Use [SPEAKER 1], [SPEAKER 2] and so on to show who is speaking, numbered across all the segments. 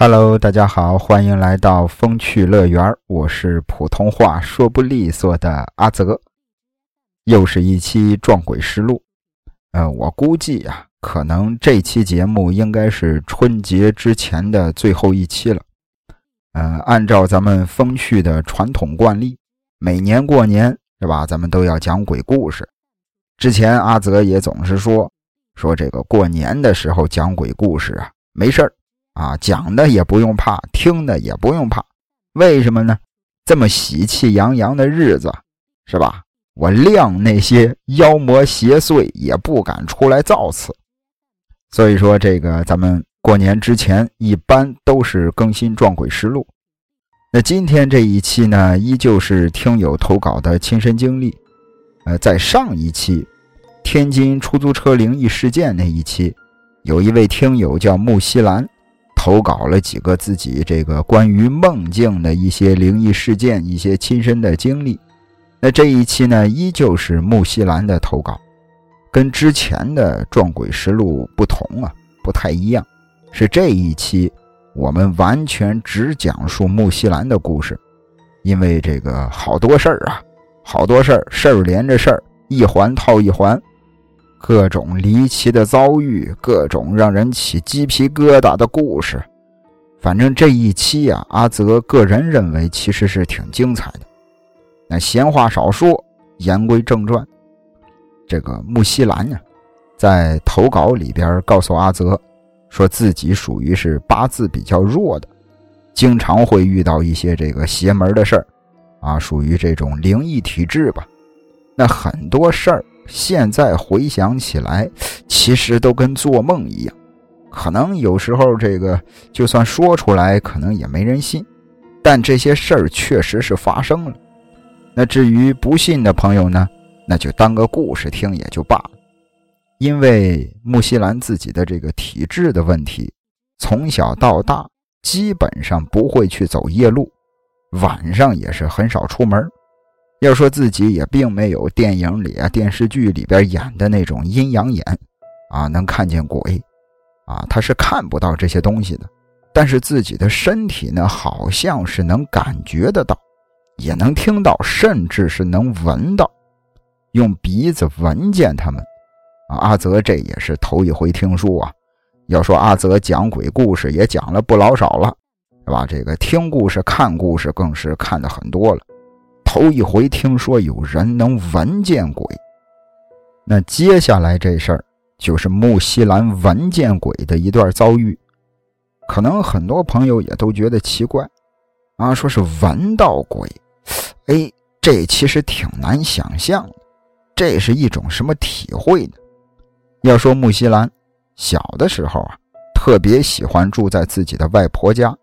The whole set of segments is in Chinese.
[SPEAKER 1] Hello，大家好，欢迎来到风趣乐园。我是普通话说不利索的阿泽，又是一期撞鬼实录。呃，我估计啊，可能这期节目应该是春节之前的最后一期了。呃，按照咱们风趣的传统惯例，每年过年是吧，咱们都要讲鬼故事。之前阿泽也总是说说这个过年的时候讲鬼故事啊，没事儿。啊，讲的也不用怕，听的也不用怕，为什么呢？这么喜气洋洋的日子，是吧？我谅那些妖魔邪祟也不敢出来造次。所以说，这个咱们过年之前一般都是更新撞鬼实录。那今天这一期呢，依旧是听友投稿的亲身经历。呃，在上一期天津出租车灵异事件那一期，有一位听友叫木西兰。投稿了几个自己这个关于梦境的一些灵异事件、一些亲身的经历。那这一期呢，依旧是木西兰的投稿，跟之前的撞鬼实录不同啊，不太一样。是这一期我们完全只讲述木西兰的故事，因为这个好多事儿啊，好多事儿，事儿连着事儿，一环套一环。各种离奇的遭遇，各种让人起鸡皮疙瘩的故事，反正这一期呀，阿泽个人认为其实是挺精彩的。那闲话少说，言归正传。这个木西兰呢，在投稿里边告诉阿泽，说自己属于是八字比较弱的，经常会遇到一些这个邪门的事儿，啊，属于这种灵异体质吧。那很多事儿。现在回想起来，其实都跟做梦一样。可能有时候这个就算说出来，可能也没人信。但这些事儿确实是发生了。那至于不信的朋友呢，那就当个故事听也就罢了。因为木西兰自己的这个体质的问题，从小到大基本上不会去走夜路，晚上也是很少出门。要说自己也并没有电影里啊、电视剧里边演的那种阴阳眼，啊，能看见鬼，啊，他是看不到这些东西的。但是自己的身体呢，好像是能感觉得到，也能听到，甚至是能闻到，用鼻子闻见他们。啊，阿泽这也是头一回听说啊。要说阿泽讲鬼故事也讲了不老少了，是吧？这个听故事、看故事更是看的很多了。头一回听说有人能闻见鬼，那接下来这事儿就是木西兰闻见鬼的一段遭遇。可能很多朋友也都觉得奇怪，啊，说是闻到鬼，哎，这其实挺难想象的，这是一种什么体会呢？要说木西兰小的时候啊，特别喜欢住在自己的外婆家。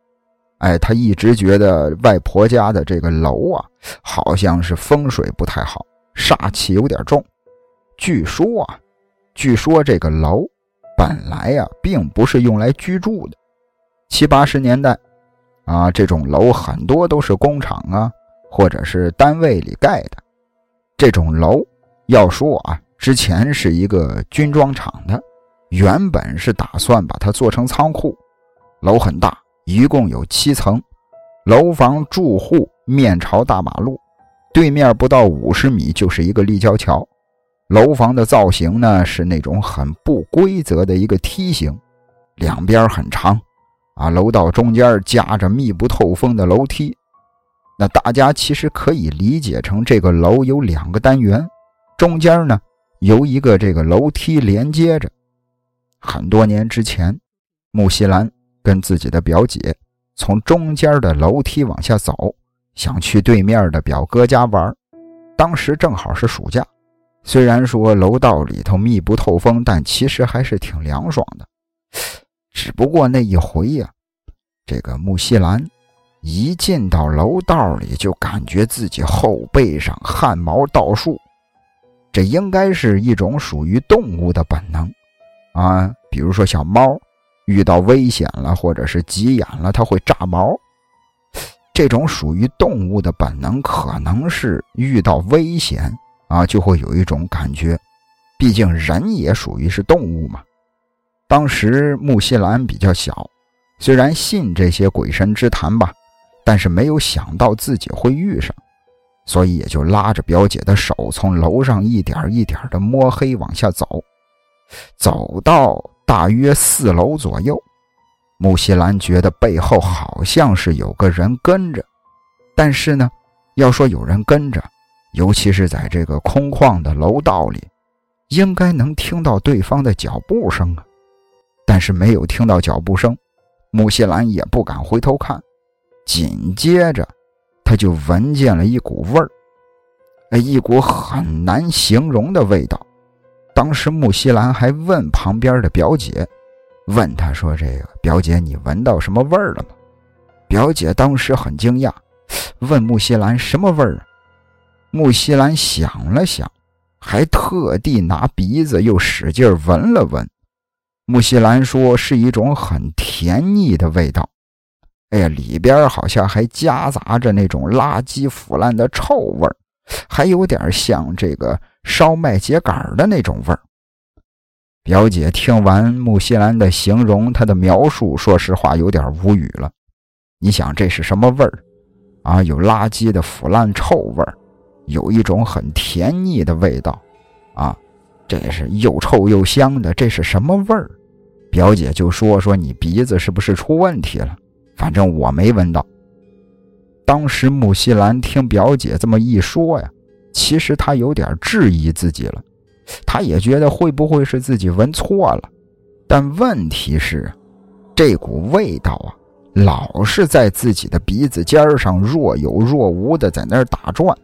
[SPEAKER 1] 哎，他一直觉得外婆家的这个楼啊，好像是风水不太好，煞气有点重。据说啊，据说这个楼本来呀，并不是用来居住的。七八十年代啊，这种楼很多都是工厂啊，或者是单位里盖的。这种楼要说啊，之前是一个军装厂的，原本是打算把它做成仓库，楼很大。一共有七层，楼房住户面朝大马路，对面不到五十米就是一个立交桥。楼房的造型呢是那种很不规则的一个梯形，两边很长，啊，楼道中间夹着密不透风的楼梯。那大家其实可以理解成这个楼有两个单元，中间呢由一个这个楼梯连接着。很多年之前，木西兰。跟自己的表姐从中间的楼梯往下走，想去对面的表哥家玩。当时正好是暑假，虽然说楼道里头密不透风，但其实还是挺凉爽的。只不过那一回呀，这个木西兰一进到楼道里，就感觉自己后背上汗毛倒竖。这应该是一种属于动物的本能啊，比如说小猫。遇到危险了，或者是急眼了，它会炸毛。这种属于动物的本能，可能是遇到危险啊，就会有一种感觉。毕竟人也属于是动物嘛。当时木西兰比较小，虽然信这些鬼神之谈吧，但是没有想到自己会遇上，所以也就拉着表姐的手，从楼上一点一点的摸黑往下走。走到大约四楼左右，木西兰觉得背后好像是有个人跟着，但是呢，要说有人跟着，尤其是在这个空旷的楼道里，应该能听到对方的脚步声啊，但是没有听到脚步声。木西兰也不敢回头看，紧接着，他就闻见了一股味儿，一股很难形容的味道。当时木西兰还问旁边的表姐，问她说：“这个表姐，你闻到什么味儿了吗？”表姐当时很惊讶，问木西兰：“什么味儿？”木西兰想了想，还特地拿鼻子又使劲闻了闻。木西兰说：“是一种很甜腻的味道，哎呀，里边好像还夹杂着那种垃圾腐烂的臭味儿，还有点像这个烧麦秸秆的那种味儿。”表姐听完木西兰的形容，她的描述，说实话有点无语了。你想这是什么味儿？啊，有垃圾的腐烂臭味儿，有一种很甜腻的味道，啊。这是又臭又香的，这是什么味儿？表姐就说：“说你鼻子是不是出问题了？反正我没闻到。”当时木西兰听表姐这么一说呀，其实她有点质疑自己了，她也觉得会不会是自己闻错了？但问题是，这股味道啊，老是在自己的鼻子尖上若有若无的在那儿打转。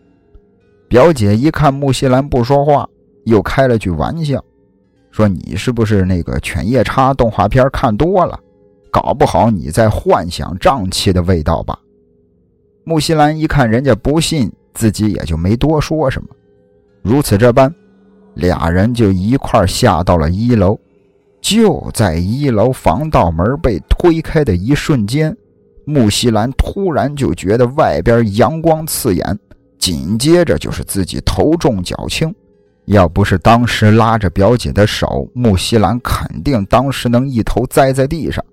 [SPEAKER 1] 表姐一看木西兰不说话。又开了句玩笑，说：“你是不是那个犬夜叉动画片看多了？搞不好你在幻想瘴气的味道吧？”木西兰一看人家不信，自己也就没多说什么。如此这般，俩人就一块下到了一楼。就在一楼防盗门被推开的一瞬间，木西兰突然就觉得外边阳光刺眼，紧接着就是自己头重脚轻。要不是当时拉着表姐的手，木西兰肯定当时能一头栽在地上。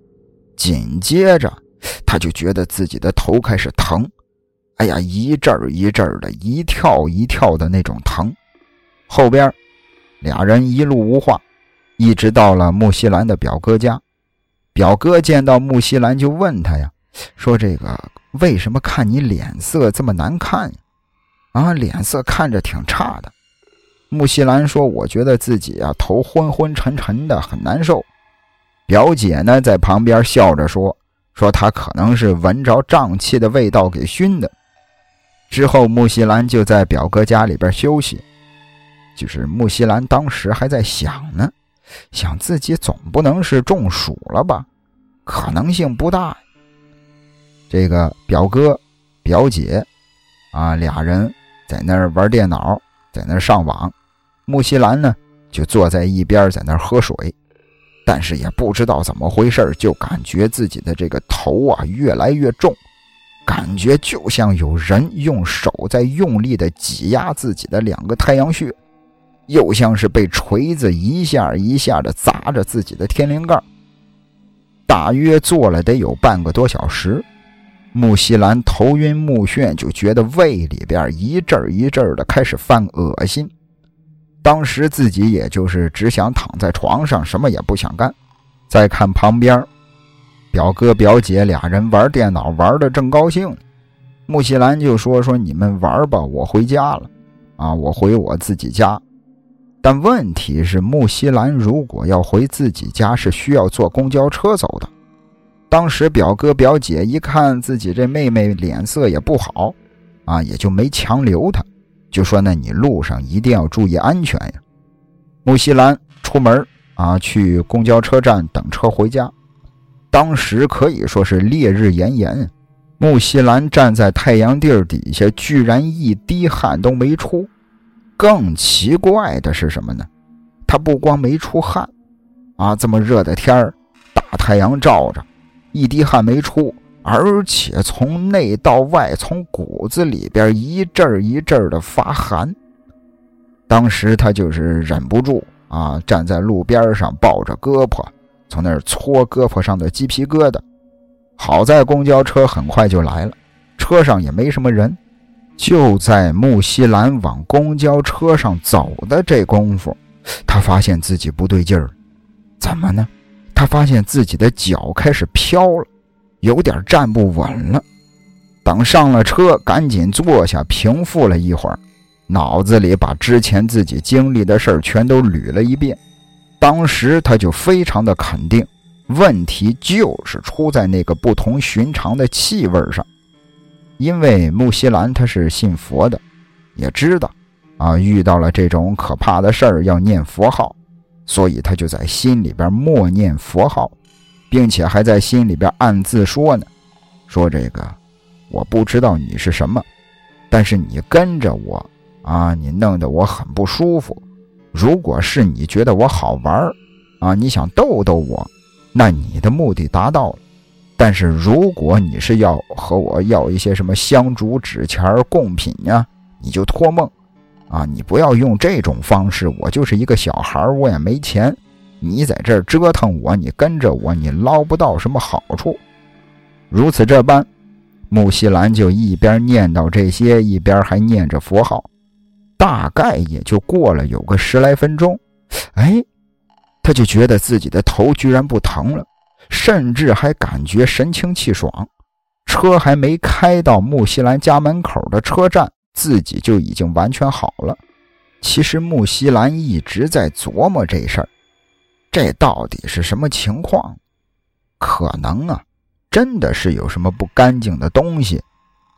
[SPEAKER 1] 紧接着，他就觉得自己的头开始疼，哎呀，一阵儿一阵儿的，一跳一跳的那种疼。后边，俩人一路无话，一直到了木西兰的表哥家。表哥见到木西兰就问他呀，说：“这个为什么看你脸色这么难看呀？啊，脸色看着挺差的。”木西兰说：“我觉得自己啊头昏昏沉沉的，很难受。”表姐呢在旁边笑着说：“说她可能是闻着瘴气的味道给熏的。”之后，木西兰就在表哥家里边休息。就是木西兰当时还在想呢，想自己总不能是中暑了吧？可能性不大。这个表哥、表姐啊，俩人在那儿玩电脑，在那儿上网。木西兰呢，就坐在一边，在那儿喝水，但是也不知道怎么回事，就感觉自己的这个头啊越来越重，感觉就像有人用手在用力的挤压自己的两个太阳穴，又像是被锤子一下一下的砸着自己的天灵盖。大约坐了得有半个多小时，穆西兰头晕目眩，就觉得胃里边一阵一阵的开始犯恶心。当时自己也就是只想躺在床上，什么也不想干。再看旁边，表哥表姐俩人玩电脑玩的正高兴，木西兰就说：“说你们玩吧，我回家了，啊，我回我自己家。”但问题是，木西兰如果要回自己家，是需要坐公交车走的。当时表哥表姐一看自己这妹妹脸色也不好，啊，也就没强留她。就说：“那你路上一定要注意安全呀。”木西兰出门啊，去公交车站等车回家。当时可以说是烈日炎炎，穆西兰站在太阳地儿底下，居然一滴汗都没出。更奇怪的是什么呢？他不光没出汗，啊，这么热的天儿，大太阳照着，一滴汗没出。而且从内到外，从骨子里边一阵一阵的发寒。当时他就是忍不住啊，站在路边上，抱着胳膊，从那儿搓胳膊上的鸡皮疙瘩，好在公交车很快就来了，车上也没什么人。就在木西兰往公交车上走的这功夫，他发现自己不对劲儿，怎么呢？他发现自己的脚开始飘了，有点站不稳了。等上了车，赶紧坐下，平复了一会儿，脑子里把之前自己经历的事儿全都捋了一遍。当时他就非常的肯定，问题就是出在那个不同寻常的气味上。因为木西兰他是信佛的，也知道，啊，遇到了这种可怕的事儿要念佛号，所以他就在心里边默念佛号，并且还在心里边暗自说呢，说这个我不知道你是什么，但是你跟着我，啊，你弄得我很不舒服。如果是你觉得我好玩啊，你想逗逗我，那你的目的达到了。但是如果你是要和我要一些什么香烛纸钱贡品呀，你就托梦，啊，你不要用这种方式。我就是一个小孩我也没钱，你在这儿折腾我，你跟着我，你捞不到什么好处。如此这般，木西兰就一边念叨这些，一边还念着佛号。大概也就过了有个十来分钟，哎，他就觉得自己的头居然不疼了。甚至还感觉神清气爽，车还没开到木西兰家门口的车站，自己就已经完全好了。其实木西兰一直在琢磨这事儿，这到底是什么情况？可能啊，真的是有什么不干净的东西。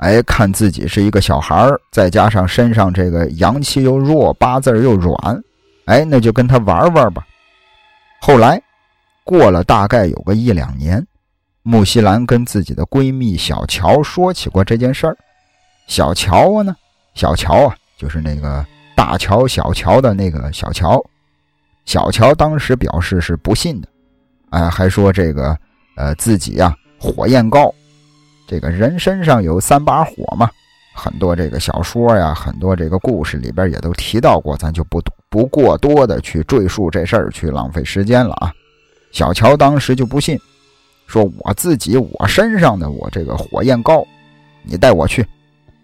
[SPEAKER 1] 哎，看自己是一个小孩再加上身上这个阳气又弱，八字又软，哎，那就跟他玩玩吧。后来。过了大概有个一两年，木西兰跟自己的闺蜜小乔说起过这件事儿。小乔呢，小乔啊，就是那个大乔小乔的那个小乔。小乔当时表示是不信的，哎，还说这个呃自己呀火焰高，这个人身上有三把火嘛，很多这个小说呀，很多这个故事里边也都提到过，咱就不不过多的去赘述这事儿，去浪费时间了啊。小乔当时就不信，说我自己我身上的我这个火焰高，你带我去，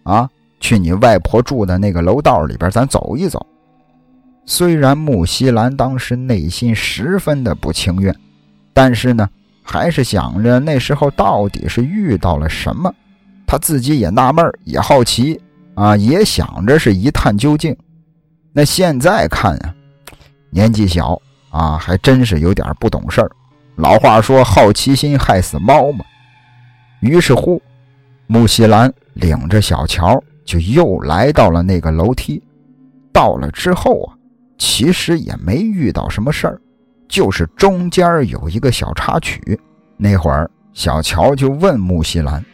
[SPEAKER 1] 啊，去你外婆住的那个楼道里边，咱走一走。虽然木西兰当时内心十分的不情愿，但是呢，还是想着那时候到底是遇到了什么，他自己也纳闷也好奇啊，也想着是一探究竟。那现在看啊，年纪小。啊，还真是有点不懂事儿。老话说“好奇心害死猫”嘛。于是乎，木西兰领着小乔就又来到了那个楼梯。到了之后啊，其实也没遇到什么事儿，就是中间有一个小插曲。那会儿，小乔就问木西兰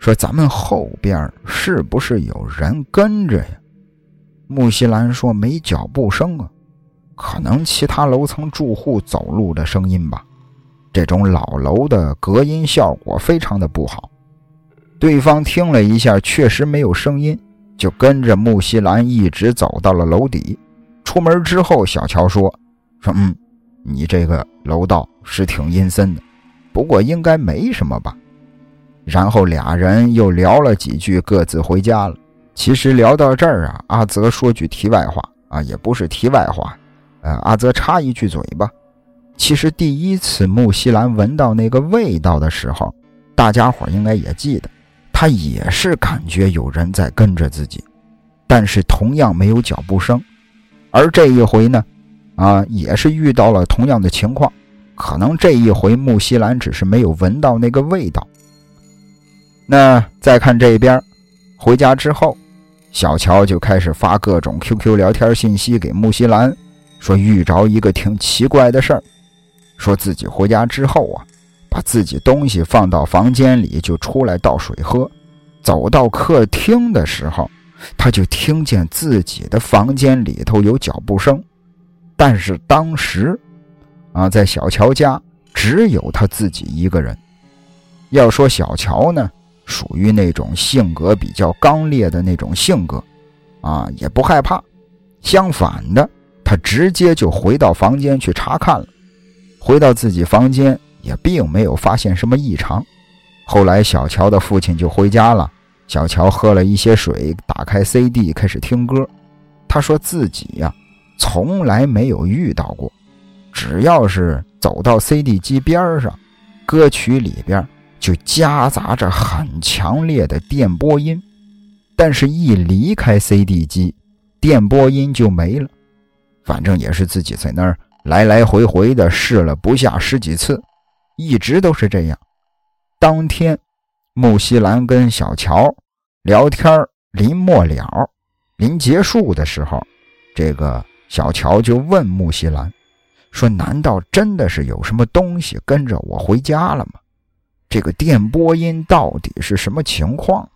[SPEAKER 1] 说：“咱们后边是不是有人跟着呀？”木西兰说：“没脚步声啊。”可能其他楼层住户走路的声音吧，这种老楼的隔音效果非常的不好。对方听了一下，确实没有声音，就跟着木西兰一直走到了楼底。出门之后，小乔说：“说嗯，你这个楼道是挺阴森的，不过应该没什么吧。”然后俩人又聊了几句，各自回家了。其实聊到这儿啊，阿泽说句题外话啊，也不是题外话。呃，阿泽插一句嘴吧，其实第一次木西兰闻到那个味道的时候，大家伙应该也记得，他也是感觉有人在跟着自己，但是同样没有脚步声。而这一回呢，啊，也是遇到了同样的情况，可能这一回木西兰只是没有闻到那个味道。那再看这边，回家之后，小乔就开始发各种 QQ 聊天信息给木西兰。说遇着一个挺奇怪的事儿，说自己回家之后啊，把自己东西放到房间里，就出来倒水喝。走到客厅的时候，他就听见自己的房间里头有脚步声。但是当时，啊，在小乔家只有他自己一个人。要说小乔呢，属于那种性格比较刚烈的那种性格，啊，也不害怕。相反的。他直接就回到房间去查看了，回到自己房间也并没有发现什么异常。后来小乔的父亲就回家了，小乔喝了一些水，打开 CD 开始听歌。他说自己呀，从来没有遇到过，只要是走到 CD 机边上，歌曲里边就夹杂着很强烈的电波音，但是，一离开 CD 机，电波音就没了。反正也是自己在那儿来来回回的试了不下十几次，一直都是这样。当天，木西兰跟小乔聊天临末了，临结束的时候，这个小乔就问木西兰说：“难道真的是有什么东西跟着我回家了吗？这个电波音到底是什么情况？”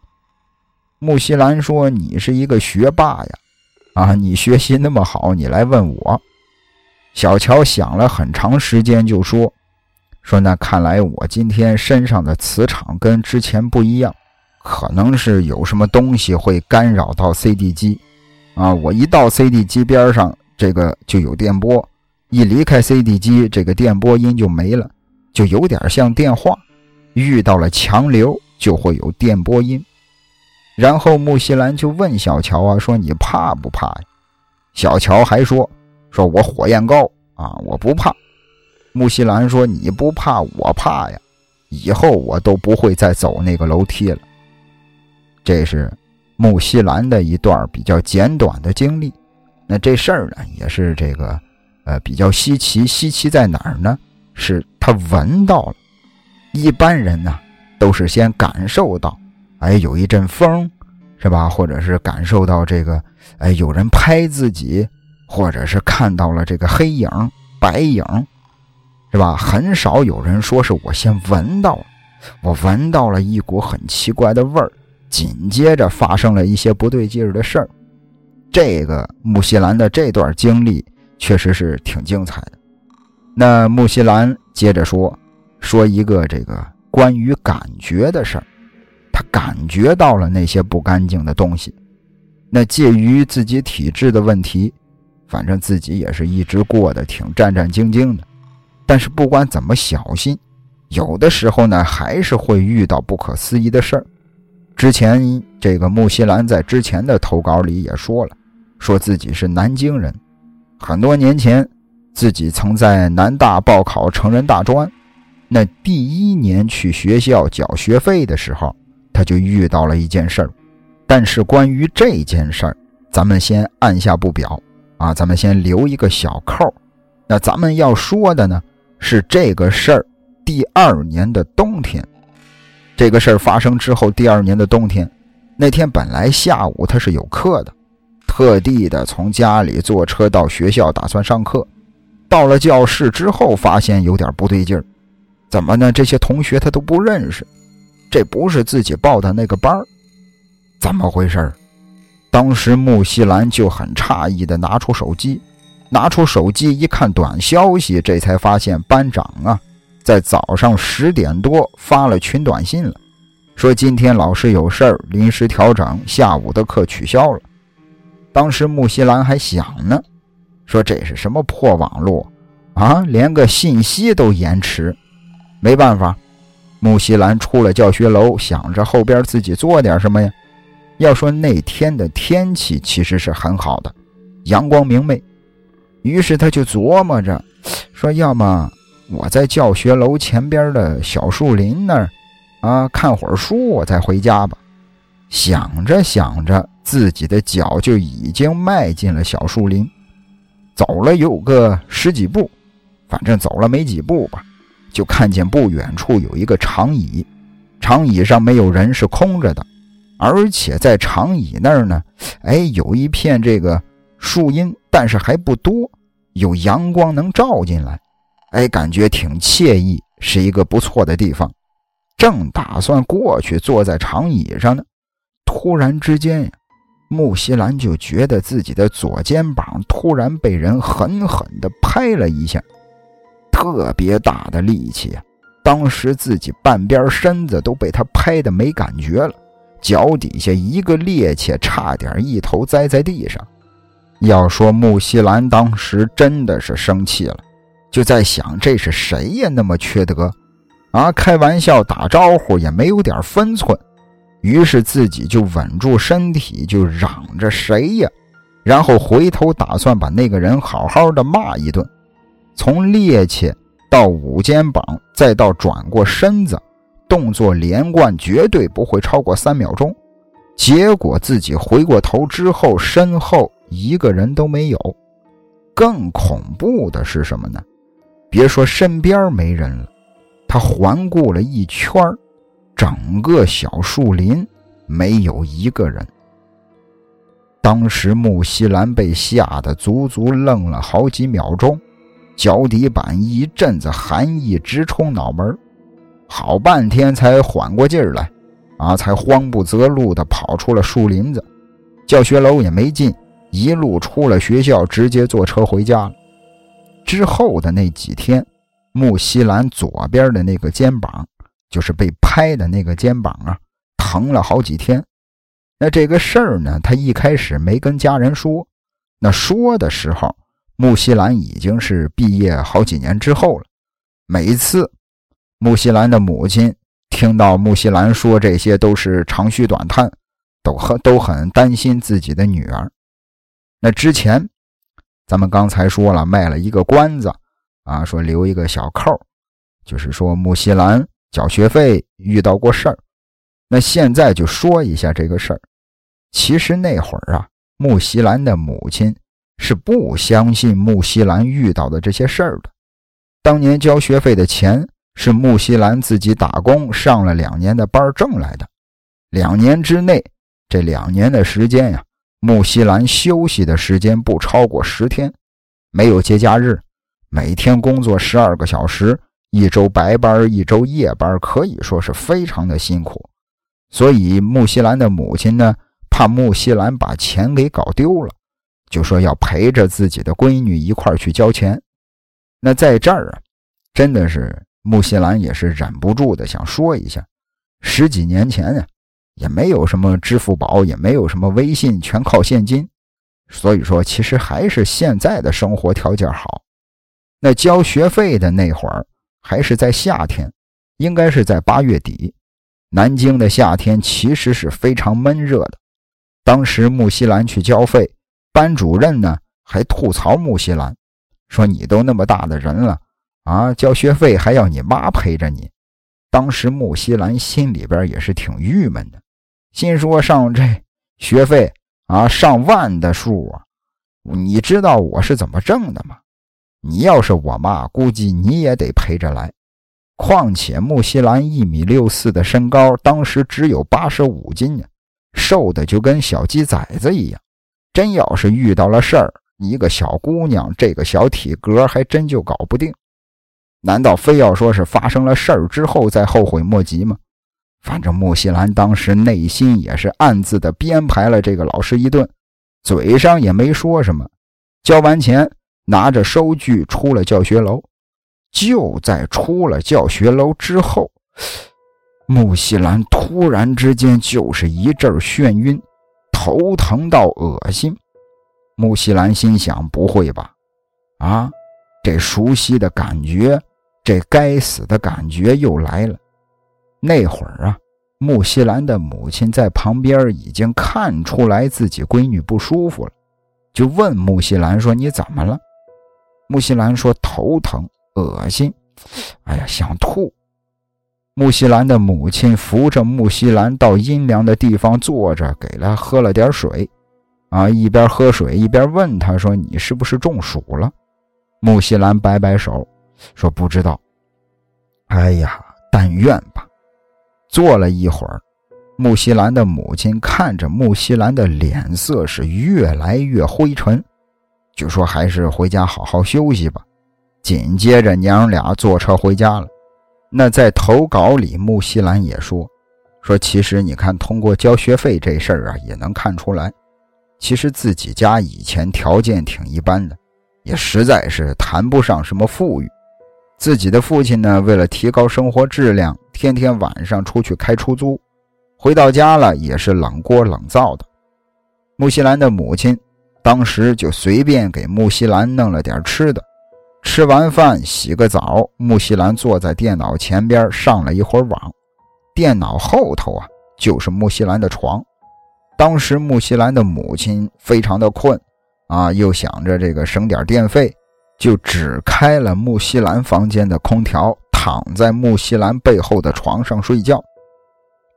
[SPEAKER 1] 木西兰说：“你是一个学霸呀，啊，你学习那么好，你来问我。”小乔想了很长时间，就说。说那看来我今天身上的磁场跟之前不一样，可能是有什么东西会干扰到 CD 机，啊，我一到 CD 机边上，这个就有电波；一离开 CD 机，这个电波音就没了，就有点像电话，遇到了强流就会有电波音。然后木西兰就问小乔啊，说你怕不怕呀？小乔还说，说我火焰高啊，我不怕。木西兰说：“你不怕，我怕呀！以后我都不会再走那个楼梯了。”这是木西兰的一段比较简短的经历。那这事儿呢，也是这个，呃，比较稀奇。稀奇在哪儿呢？是他闻到了。一般人呢，都是先感受到，哎，有一阵风，是吧？或者是感受到这个，哎，有人拍自己，或者是看到了这个黑影、白影。是吧？很少有人说是我先闻到了，我闻到了一股很奇怪的味儿，紧接着发生了一些不对劲儿的事儿。这个木西兰的这段经历确实是挺精彩的。那木西兰接着说，说一个这个关于感觉的事儿，他感觉到了那些不干净的东西。那介于自己体质的问题，反正自己也是一直过得挺战战兢兢的。但是不管怎么小心，有的时候呢，还是会遇到不可思议的事儿。之前这个木西兰在之前的投稿里也说了，说自己是南京人，很多年前自己曾在南大报考成人大专，那第一年去学校缴学费的时候，他就遇到了一件事儿。但是关于这件事儿，咱们先按下不表啊，咱们先留一个小扣。那咱们要说的呢？是这个事儿，第二年的冬天，这个事儿发生之后，第二年的冬天，那天本来下午他是有课的，特地的从家里坐车到学校打算上课，到了教室之后发现有点不对劲儿，怎么呢？这些同学他都不认识，这不是自己报的那个班怎么回事当时穆西兰就很诧异的拿出手机。拿出手机一看短消息，这才发现班长啊，在早上十点多发了群短信了，说今天老师有事儿，临时调整，下午的课取消了。当时穆西兰还想呢，说这是什么破网络啊，连个信息都延迟。没办法，穆西兰出了教学楼，想着后边自己做点什么呀。要说那天的天气其实是很好的，阳光明媚。于是他就琢磨着，说：“要么我在教学楼前边的小树林那儿，啊，看会儿书，我再回家吧。”想着想着，自己的脚就已经迈进了小树林，走了有个十几步，反正走了没几步吧，就看见不远处有一个长椅，长椅上没有人，是空着的，而且在长椅那儿呢，哎，有一片这个树荫，但是还不多。有阳光能照进来，哎，感觉挺惬意，是一个不错的地方。正打算过去坐在长椅上呢，突然之间呀，木西兰就觉得自己的左肩膀突然被人狠狠地拍了一下，特别大的力气啊！当时自己半边身子都被他拍的没感觉了，脚底下一个趔趄，差点一头栽在地上。要说木西兰当时真的是生气了，就在想这是谁呀？那么缺德，啊，开玩笑打招呼也没有点分寸，于是自己就稳住身体，就嚷着谁呀，然后回头打算把那个人好好的骂一顿，从趔趄到捂肩膀，再到转过身子，动作连贯，绝对不会超过三秒钟。结果自己回过头之后，身后一个人都没有。更恐怖的是什么呢？别说身边没人了。他环顾了一圈整个小树林没有一个人。当时穆西兰被吓得足足愣了好几秒钟，脚底板一阵子寒意直冲脑门，好半天才缓过劲儿来，啊，才慌不择路地跑出了树林子，教学楼也没进，一路出了学校，直接坐车回家了。之后的那几天。穆西兰左边的那个肩膀，就是被拍的那个肩膀啊，疼了好几天。那这个事儿呢，他一开始没跟家人说。那说的时候，穆西兰已经是毕业好几年之后了。每次穆西兰的母亲听到穆西兰说这些，都是长吁短叹，都很都很担心自己的女儿。那之前，咱们刚才说了，卖了一个关子。啊，说留一个小扣就是说穆西兰缴学费遇到过事儿。那现在就说一下这个事儿。其实那会儿啊，木西兰的母亲是不相信木西兰遇到的这些事儿的。当年交学费的钱是木西兰自己打工上了两年的班挣来的。两年之内，这两年的时间呀，木西兰休息的时间不超过十天，没有节假日。每天工作十二个小时，一周白班，一周夜班，可以说是非常的辛苦。所以穆西兰的母亲呢，怕穆西兰把钱给搞丢了，就说要陪着自己的闺女一块去交钱。那在这儿啊，真的是穆西兰也是忍不住的想说一下：十几年前呀，也没有什么支付宝，也没有什么微信，全靠现金。所以说，其实还是现在的生活条件好。那交学费的那会儿还是在夏天，应该是在八月底。南京的夏天其实是非常闷热的。当时穆西兰去交费，班主任呢还吐槽穆西兰，说：“你都那么大的人了啊，交学费还要你妈陪着你。”当时穆西兰心里边也是挺郁闷的，心说：“上这学费啊，上万的数啊，你知道我是怎么挣的吗？”你要是我妈，估计你也得陪着来。况且木西兰一米六四的身高，当时只有八十五斤呢，瘦的就跟小鸡崽子一样。真要是遇到了事儿，一个小姑娘这个小体格还真就搞不定。难道非要说是发生了事儿之后再后悔莫及吗？反正木西兰当时内心也是暗自的编排了这个老师一顿，嘴上也没说什么。交完钱。拿着收据出了教学楼，就在出了教学楼之后，木西兰突然之间就是一阵眩晕，头疼到恶心。木西兰心想：不会吧？啊，这熟悉的感觉，这该死的感觉又来了。那会儿啊，木西兰的母亲在旁边已经看出来自己闺女不舒服了，就问木西兰说：“你怎么了？”木西兰说：“头疼，恶心，哎呀，想吐。”木西兰的母亲扶着木西兰到阴凉的地方坐着，给他喝了点水。啊，一边喝水一边问他说：“你是不是中暑了？”木西兰摆摆手说：“不知道。”哎呀，但愿吧。坐了一会儿，木西兰的母亲看着木西兰的脸色是越来越灰沉。就说还是回家好好休息吧。紧接着娘俩坐车回家了。那在投稿里，穆西兰也说：“说其实你看，通过交学费这事儿啊，也能看出来，其实自己家以前条件挺一般的，也实在是谈不上什么富裕。自己的父亲呢，为了提高生活质量，天天晚上出去开出租，回到家了也是冷锅冷灶的。穆西兰的母亲。”当时就随便给木西兰弄了点吃的，吃完饭，洗个澡，穆西兰坐在电脑前边上了一会儿网。电脑后头啊，就是穆西兰的床。当时穆西兰的母亲非常的困，啊，又想着这个省点电费，就只开了穆西兰房间的空调，躺在穆西兰背后的床上睡觉。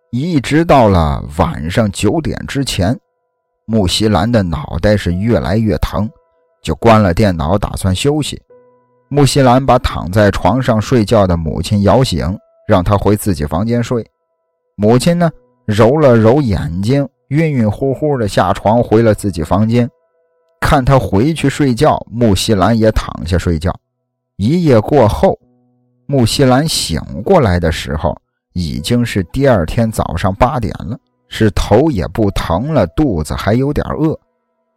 [SPEAKER 1] 一直到了晚上九点之前，穆西兰的脑袋是越来越疼，就关了电脑，打算休息。穆西兰把躺在床上睡觉的母亲摇醒，让她回自己房间睡。母亲呢，揉了揉眼睛，晕晕乎乎的下床回了自己房间。看他回去睡觉，穆西兰也躺下睡觉。一夜过后，穆西兰醒过来的时候，已经是第二天早上八点了，是头也不疼了，肚子还有点饿，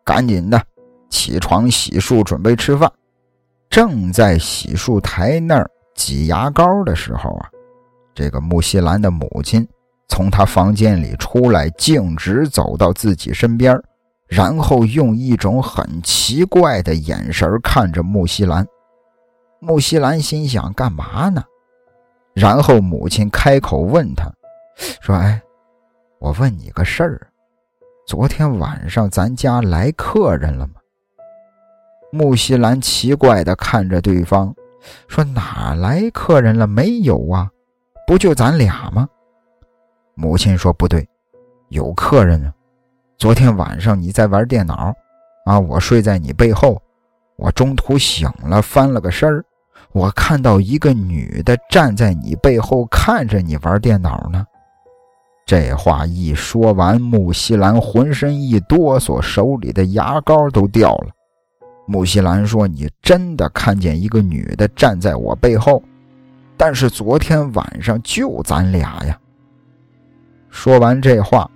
[SPEAKER 1] 赶紧的起床洗漱，准备吃饭。正在洗漱台那儿挤牙膏的时候啊，这个穆西兰的母亲从他房间里出来，径直走到自己身边，然后用一种很奇怪的眼神看着穆西兰。穆西兰心想：干嘛呢？然后母亲开口问他，说：“哎，我问你个事儿，昨天晚上咱家来客人了吗？”穆西兰奇怪的看着对方，说：“哪来客人了？没有啊，不就咱俩吗？”母亲说：“不对，有客人啊。昨天晚上你在玩电脑，啊，我睡在你背后，我中途醒了，翻了个身儿，我看到一个女的站在你背后看着你玩电脑呢。”这话一说完，穆西兰浑身一哆嗦，手里的牙膏都掉了。穆西兰说：“你真的看见一个女的站在我背后，但是昨天晚上就咱俩呀。”说完这话，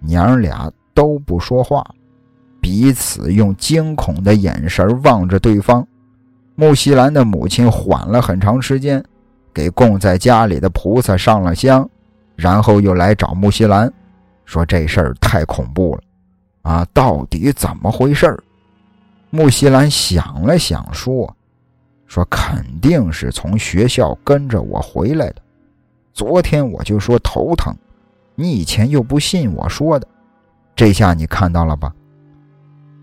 [SPEAKER 1] 娘俩都不说话，彼此用惊恐的眼神望着对方。穆西兰的母亲缓了很长时间，给供在家里的菩萨上了香，然后又来找穆西兰，说：“这事儿太恐怖了，啊，到底怎么回事？”穆西兰想了想，说：“说肯定是从学校跟着我回来的。昨天我就说头疼，你以前又不信我说的，这下你看到了吧？”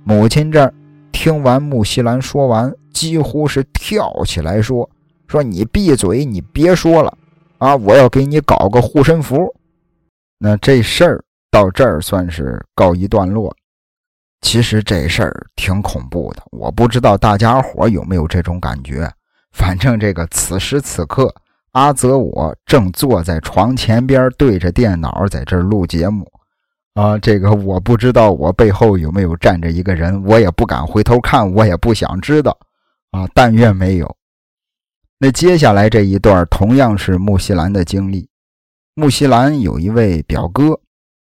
[SPEAKER 1] 母亲这儿听完穆西兰说完，几乎是跳起来说：“说你闭嘴，你别说了啊！我要给你搞个护身符。”那这事儿到这儿算是告一段落。其实这事儿挺恐怖的，我不知道大家伙有没有这种感觉。反正这个此时此刻，阿泽我正坐在床前边，对着电脑在这录节目。啊，这个我不知道我背后有没有站着一个人，我也不敢回头看，我也不想知道。啊，但愿没有。那接下来这一段同样是穆西兰的经历。穆西兰有一位表哥，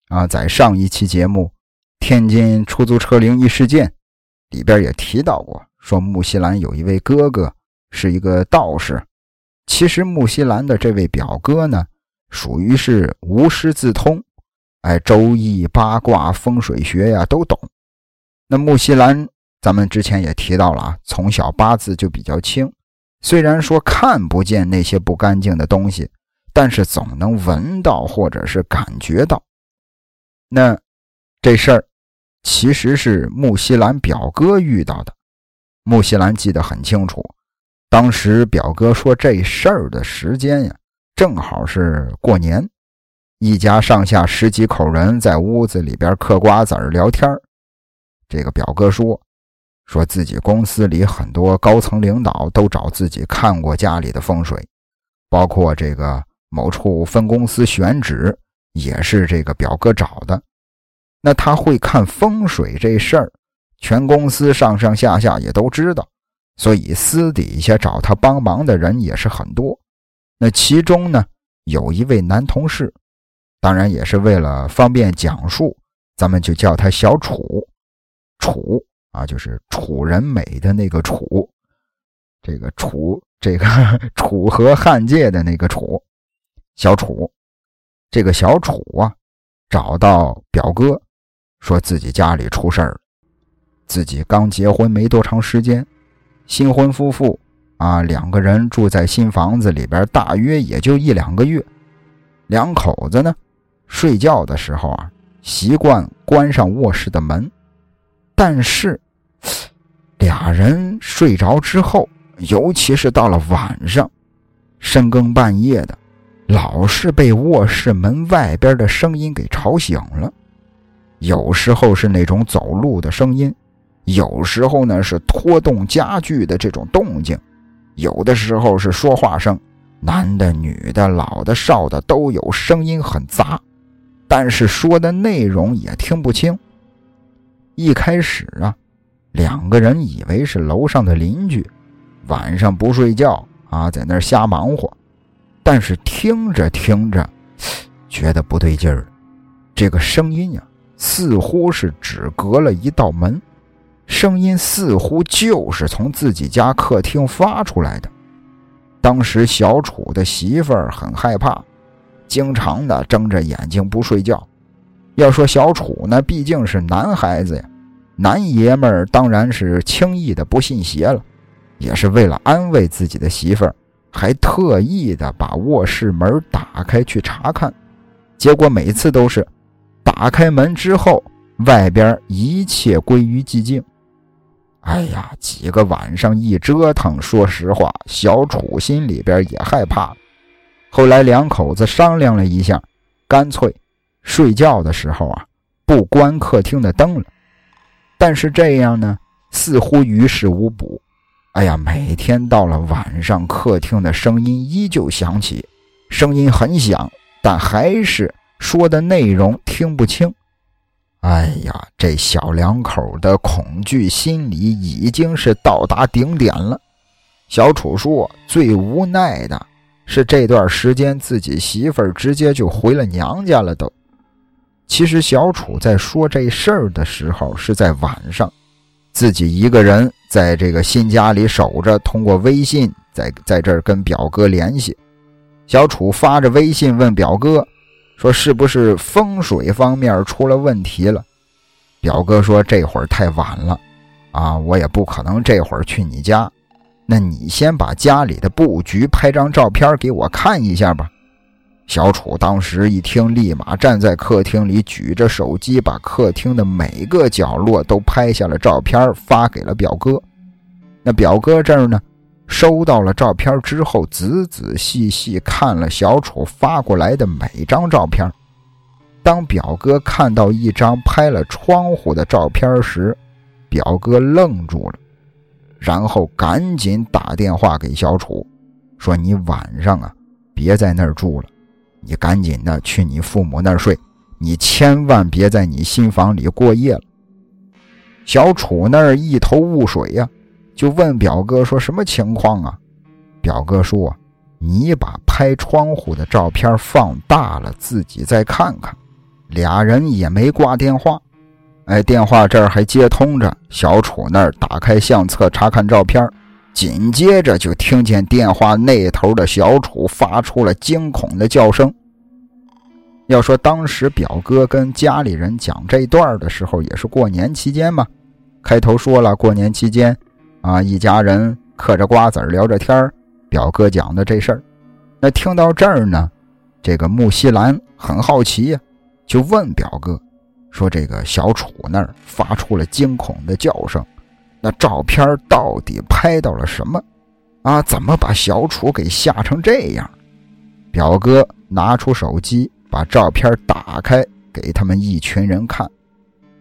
[SPEAKER 1] 啊，在上一期节目。天津出租车灵异事件里边也提到过，说穆西兰有一位哥哥是一个道士。其实穆西兰的这位表哥呢，属于是无师自通，哎，周易、八卦、风水学呀都懂。那穆西兰，咱们之前也提到了啊，从小八字就比较轻，虽然说看不见那些不干净的东西，但是总能闻到或者是感觉到。那这事儿。其实是穆西兰表哥遇到的，穆西兰记得很清楚。当时表哥说这事儿的时间呀，正好是过年，一家上下十几口人在屋子里边嗑瓜子聊天这个表哥说，说自己公司里很多高层领导都找自己看过家里的风水，包括这个某处分公司选址也是这个表哥找的。那他会看风水这事儿，全公司上上下下也都知道，所以私底下找他帮忙的人也是很多。那其中呢，有一位男同事，当然也是为了方便讲述，咱们就叫他小楚。楚啊，就是楚人美的那个楚，这个楚，这个楚河汉界的那个楚，小楚。这个小楚啊，找到表哥。说自己家里出事儿了，自己刚结婚没多长时间，新婚夫妇啊，两个人住在新房子里边，大约也就一两个月。两口子呢，睡觉的时候啊，习惯关上卧室的门，但是俩人睡着之后，尤其是到了晚上，深更半夜的，老是被卧室门外边的声音给吵醒了。有时候是那种走路的声音，有时候呢是拖动家具的这种动静。有的时候是说话声，男的、女的、老的、少的都有，声音很杂，但是说的内容也听不清。一开始啊，两个人以为是楼上的邻居，晚上不睡觉啊，在那儿瞎忙活。但是听着听着，觉得不对劲儿，这个声音呀，似乎是只隔了一道门。声音似乎就是从自己家客厅发出来的。当时小楚的媳妇儿很害怕，经常的睁着眼睛不睡觉。要说小楚呢，毕竟是男孩子呀，男爷们儿当然是轻易的不信邪了。也是为了安慰自己的媳妇儿，还特意的把卧室门打开去查看。结果每次都是打开门之后，外边一切归于寂静。哎呀，几个晚上一折腾，说实话，小楚心里边也害怕。后来两口子商量了一下，干脆睡觉的时候啊，不关客厅的灯了。但是这样呢，似乎于事无补。哎呀，每天到了晚上，客厅的声音依旧响起，声音很响，但还是说的内容听不清。哎呀，这小两口的恐惧心理已经是到达顶点了。小楚说：“最无奈的是这段时间自己媳妇儿直接就回了娘家了。”都，其实小楚在说这事儿的时候是在晚上，自己一个人在这个新家里守着，通过微信在在这儿跟表哥联系。小楚发着微信问表哥。说是不是风水方面出了问题了？表哥说这会儿太晚了，啊，我也不可能这会儿去你家。那你先把家里的布局拍张照片给我看一下吧。小楚当时一听，立马站在客厅里，举着手机，把客厅的每个角落都拍下了照片，发给了表哥。那表哥这儿呢？收到了照片之后，仔仔细细看了小楚发过来的每张照片。当表哥看到一张拍了窗户的照片时，表哥愣住了，然后赶紧打电话给小楚，说：“你晚上啊，别在那儿住了，你赶紧的去你父母那儿睡，你千万别在你新房里过夜了。”小楚那儿一头雾水呀。就问表哥说什么情况啊？表哥说：“你把拍窗户的照片放大了，自己再看看。”俩人也没挂电话。哎，电话这儿还接通着。小楚那儿打开相册查看照片，紧接着就听见电话那头的小楚发出了惊恐的叫声。要说当时表哥跟家里人讲这段的时候，也是过年期间嘛。开头说了，过年期间。啊，一家人嗑着瓜子聊着天表哥讲的这事儿，那听到这儿呢，这个木西兰很好奇呀，就问表哥说：“这个小楚那儿发出了惊恐的叫声，那照片到底拍到了什么？啊，怎么把小楚给吓成这样？”表哥拿出手机，把照片打开给他们一群人看。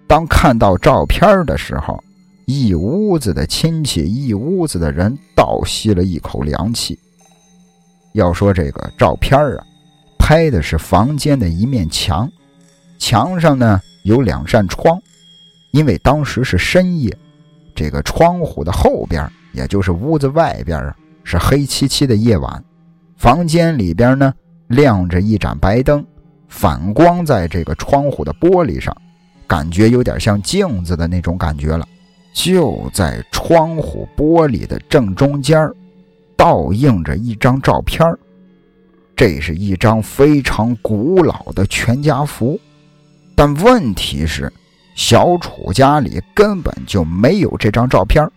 [SPEAKER 1] 当看到照片的时候，一屋子的亲戚，一屋子的人倒吸了一口凉气。要说这个照片啊，拍的是房间的一面墙，墙上呢有两扇窗，因为当时是深夜，这个窗户的后边，也就是屋子外边啊，是黑漆漆的夜晚，房间里边呢亮着一盏白灯，反光在这个窗户的玻璃上，感觉有点像镜子的那种感觉了。就在窗户玻璃的正中间倒映着一张照片这是一张非常古老的全家福，但问题是，小楚家里根本就没有这张照片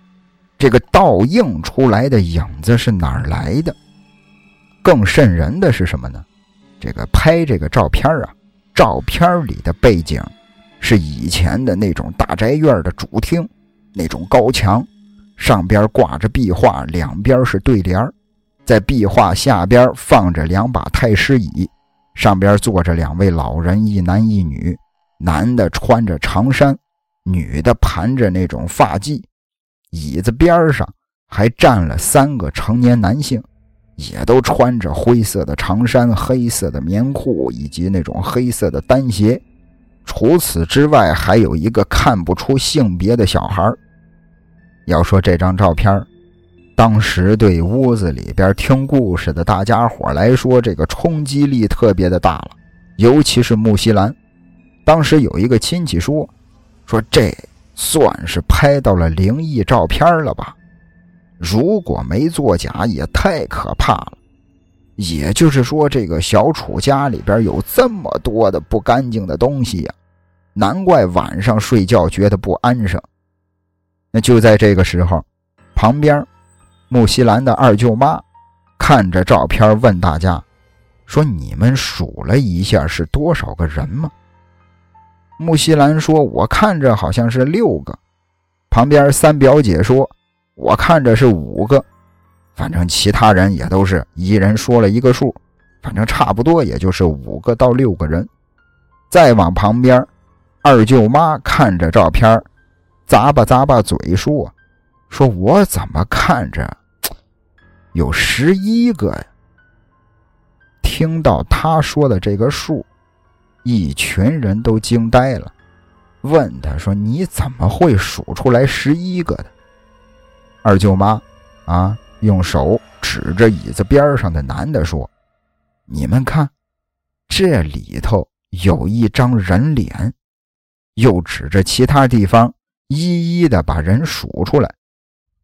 [SPEAKER 1] 这个倒映出来的影子是哪儿来的？更瘆人的是什么呢？这个拍这个照片啊，照片里的背景是以前的那种大宅院的主厅，那种高墙，上边挂着壁画，两边是对联在壁画下边放着两把太师椅，上边坐着两位老人，一男一女，男的穿着长衫，女的盘着那种发髻，椅子边上还站了三个成年男性。也都穿着灰色的长衫、黑色的棉裤以及那种黑色的单鞋。除此之外，还有一个看不出性别的小孩。要说这张照片，当时对屋子里边听故事的大家伙来说，这个冲击力特别的大了。尤其是木西兰，当时有一个亲戚说：“说这算是拍到了灵异照片了吧？”如果没作假，也太可怕了。也就是说，这个小楚家里边有这么多的不干净的东西呀，难怪晚上睡觉觉得不安生。那就在这个时候，旁边木西兰的二舅妈看着照片问大家：“说你们数了一下是多少个人吗？”木西兰说：“我看着好像是六个。”旁边三表姐说。我看着是五个，反正其他人也都是一人说了一个数，反正差不多也就是五个到六个人。再往旁边，二舅妈看着照片，咂巴咂巴嘴说：“说我怎么看着有十一个呀？”听到他说的这个数，一群人都惊呆了，问他说：“你怎么会数出来十一个的？”二舅妈，啊，用手指着椅子边上的男的说：“你们看，这里头有一张人脸。”又指着其他地方，一一的把人数出来。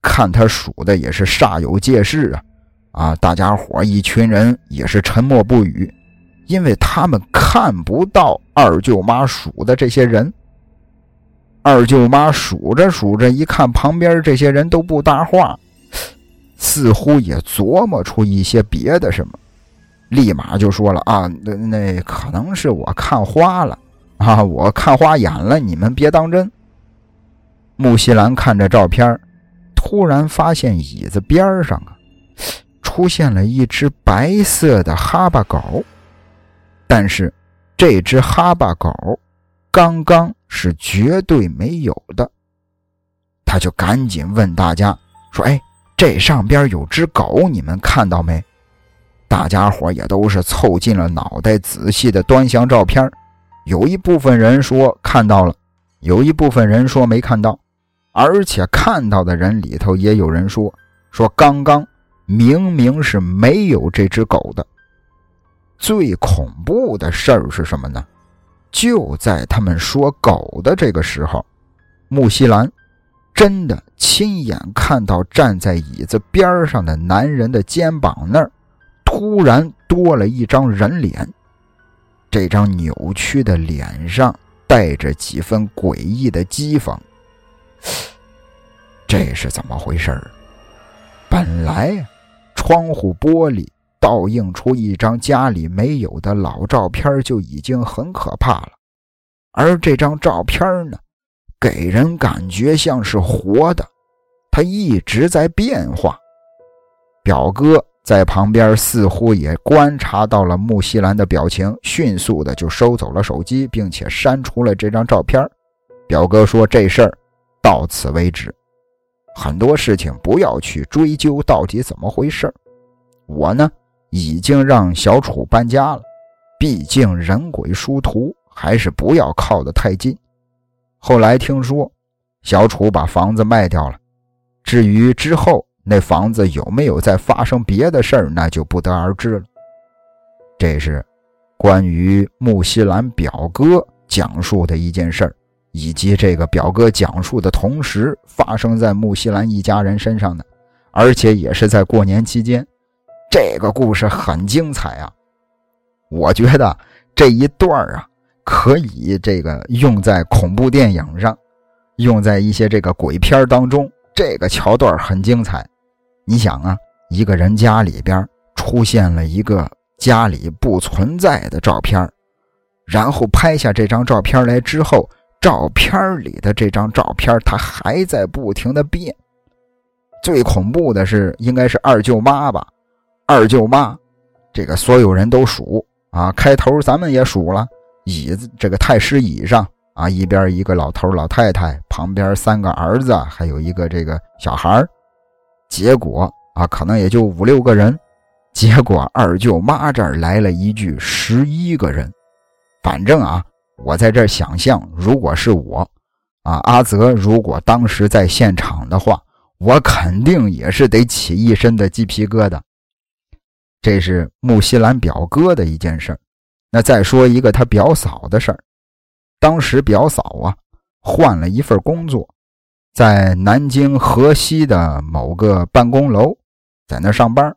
[SPEAKER 1] 看他数的也是煞有介事啊！啊，大家伙一群人也是沉默不语，因为他们看不到二舅妈数的这些人。二舅妈数着数着，一看旁边这些人都不搭话，似乎也琢磨出一些别的什么，立马就说了：“啊，那那可能是我看花了啊，我看花眼了，你们别当真。”木西兰看着照片，突然发现椅子边上啊，出现了一只白色的哈巴狗，但是这只哈巴狗刚刚。是绝对没有的，他就赶紧问大家说：“哎，这上边有只狗，你们看到没？”大家伙也都是凑近了脑袋，仔细的端详照片。有一部分人说看到了，有一部分人说没看到，而且看到的人里头也有人说说刚刚明明是没有这只狗的。最恐怖的事儿是什么呢？就在他们说狗的这个时候，木西兰真的亲眼看到站在椅子边上的男人的肩膀那儿突然多了一张人脸。这张扭曲的脸上带着几分诡异的讥讽。这是怎么回事儿本来窗户玻璃。倒映出一张家里没有的老照片就已经很可怕了，而这张照片呢，给人感觉像是活的，它一直在变化。表哥在旁边似乎也观察到了木西兰的表情，迅速的就收走了手机，并且删除了这张照片。表哥说：“这事儿到此为止，很多事情不要去追究到底怎么回事我呢？”已经让小楚搬家了，毕竟人鬼殊途，还是不要靠得太近。后来听说，小楚把房子卖掉了。至于之后那房子有没有再发生别的事儿，那就不得而知了。这是关于木西兰表哥讲述的一件事儿，以及这个表哥讲述的同时发生在木西兰一家人身上的，而且也是在过年期间。这个故事很精彩啊！我觉得这一段啊，可以这个用在恐怖电影上，用在一些这个鬼片当中，这个桥段很精彩。你想啊，一个人家里边出现了一个家里不存在的照片，然后拍下这张照片来之后，照片里的这张照片他还在不停的变。最恐怖的是，应该是二舅妈吧？二舅妈，这个所有人都数啊，开头咱们也数了，椅子这个太师椅上啊，一边一个老头老太太，旁边三个儿子，还有一个这个小孩结果啊，可能也就五六个人，结果二舅妈这儿来了一句十一个人。反正啊，我在这儿想象，如果是我，啊，阿泽如果当时在现场的话。我肯定也是得起一身的鸡皮疙瘩。这是木西兰表哥的一件事儿那再说一个他表嫂的事儿。当时表嫂啊换了一份工作，在南京河西的某个办公楼，在那上班。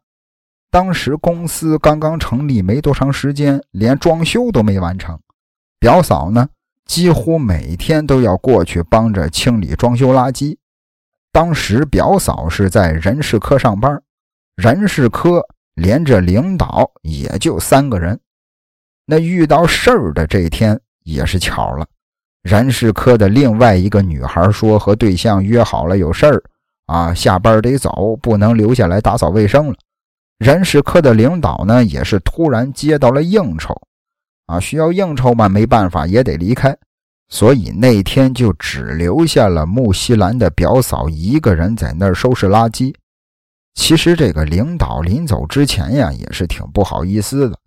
[SPEAKER 1] 当时公司刚刚成立没多长时间，连装修都没完成。表嫂呢，几乎每天都要过去帮着清理装修垃圾。当时表嫂是在人事科上班，人事科连着领导也就三个人。那遇到事儿的这天也是巧了，人事科的另外一个女孩说和对象约好了有事儿啊，下班得走，不能留下来打扫卫生了。人事科的领导呢也是突然接到了应酬，啊，需要应酬嘛，没办法也得离开。所以那天就只留下了穆西兰的表嫂一个人在那儿收拾垃圾。其实这个领导临走之前呀，也是挺不好意思的，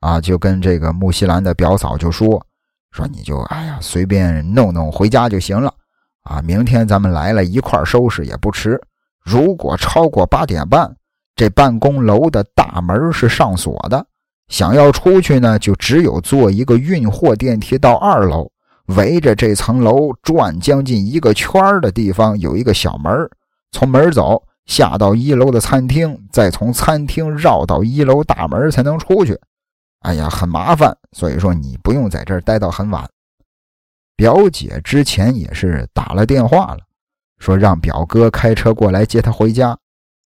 [SPEAKER 1] 啊，就跟这个穆西兰的表嫂就说：“说你就哎呀随便弄弄回家就行了，啊，明天咱们来了一块收拾也不迟。如果超过八点半，这办公楼的大门是上锁的，想要出去呢，就只有坐一个运货电梯到二楼。”围着这层楼转将近一个圈的地方有一个小门从门走下到一楼的餐厅，再从餐厅绕到一楼大门才能出去。哎呀，很麻烦，所以说你不用在这儿待到很晚。表姐之前也是打了电话了，说让表哥开车过来接她回家。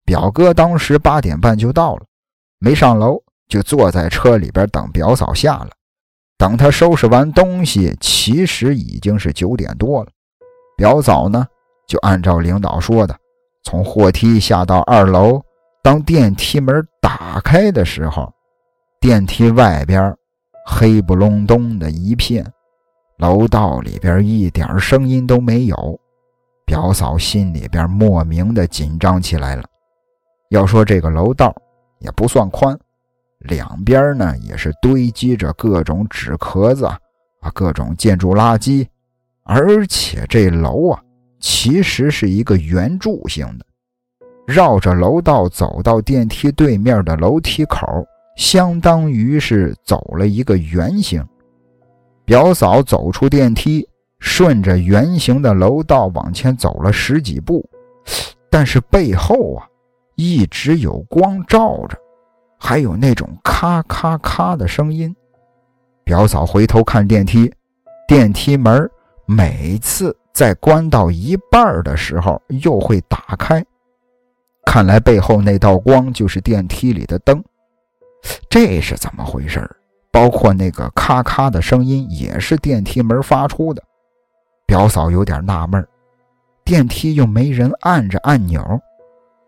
[SPEAKER 1] 表哥当时八点半就到了，没上楼就坐在车里边等表嫂下来。等他收拾完东西，其实已经是九点多了。表嫂呢，就按照领导说的，从货梯下到二楼。当电梯门打开的时候，电梯外边黑不隆咚的一片，楼道里边一点声音都没有。表嫂心里边莫名的紧张起来了。要说这个楼道也不算宽。两边呢也是堆积着各种纸壳子啊，各种建筑垃圾，而且这楼啊其实是一个圆柱形的，绕着楼道走到电梯对面的楼梯口，相当于是走了一个圆形。表嫂走出电梯，顺着圆形的楼道往前走了十几步，但是背后啊一直有光照着。还有那种咔咔咔的声音。表嫂回头看电梯，电梯门每次在关到一半的时候又会打开。看来背后那道光就是电梯里的灯。这是怎么回事？包括那个咔咔的声音也是电梯门发出的。表嫂有点纳闷电梯又没人按着按钮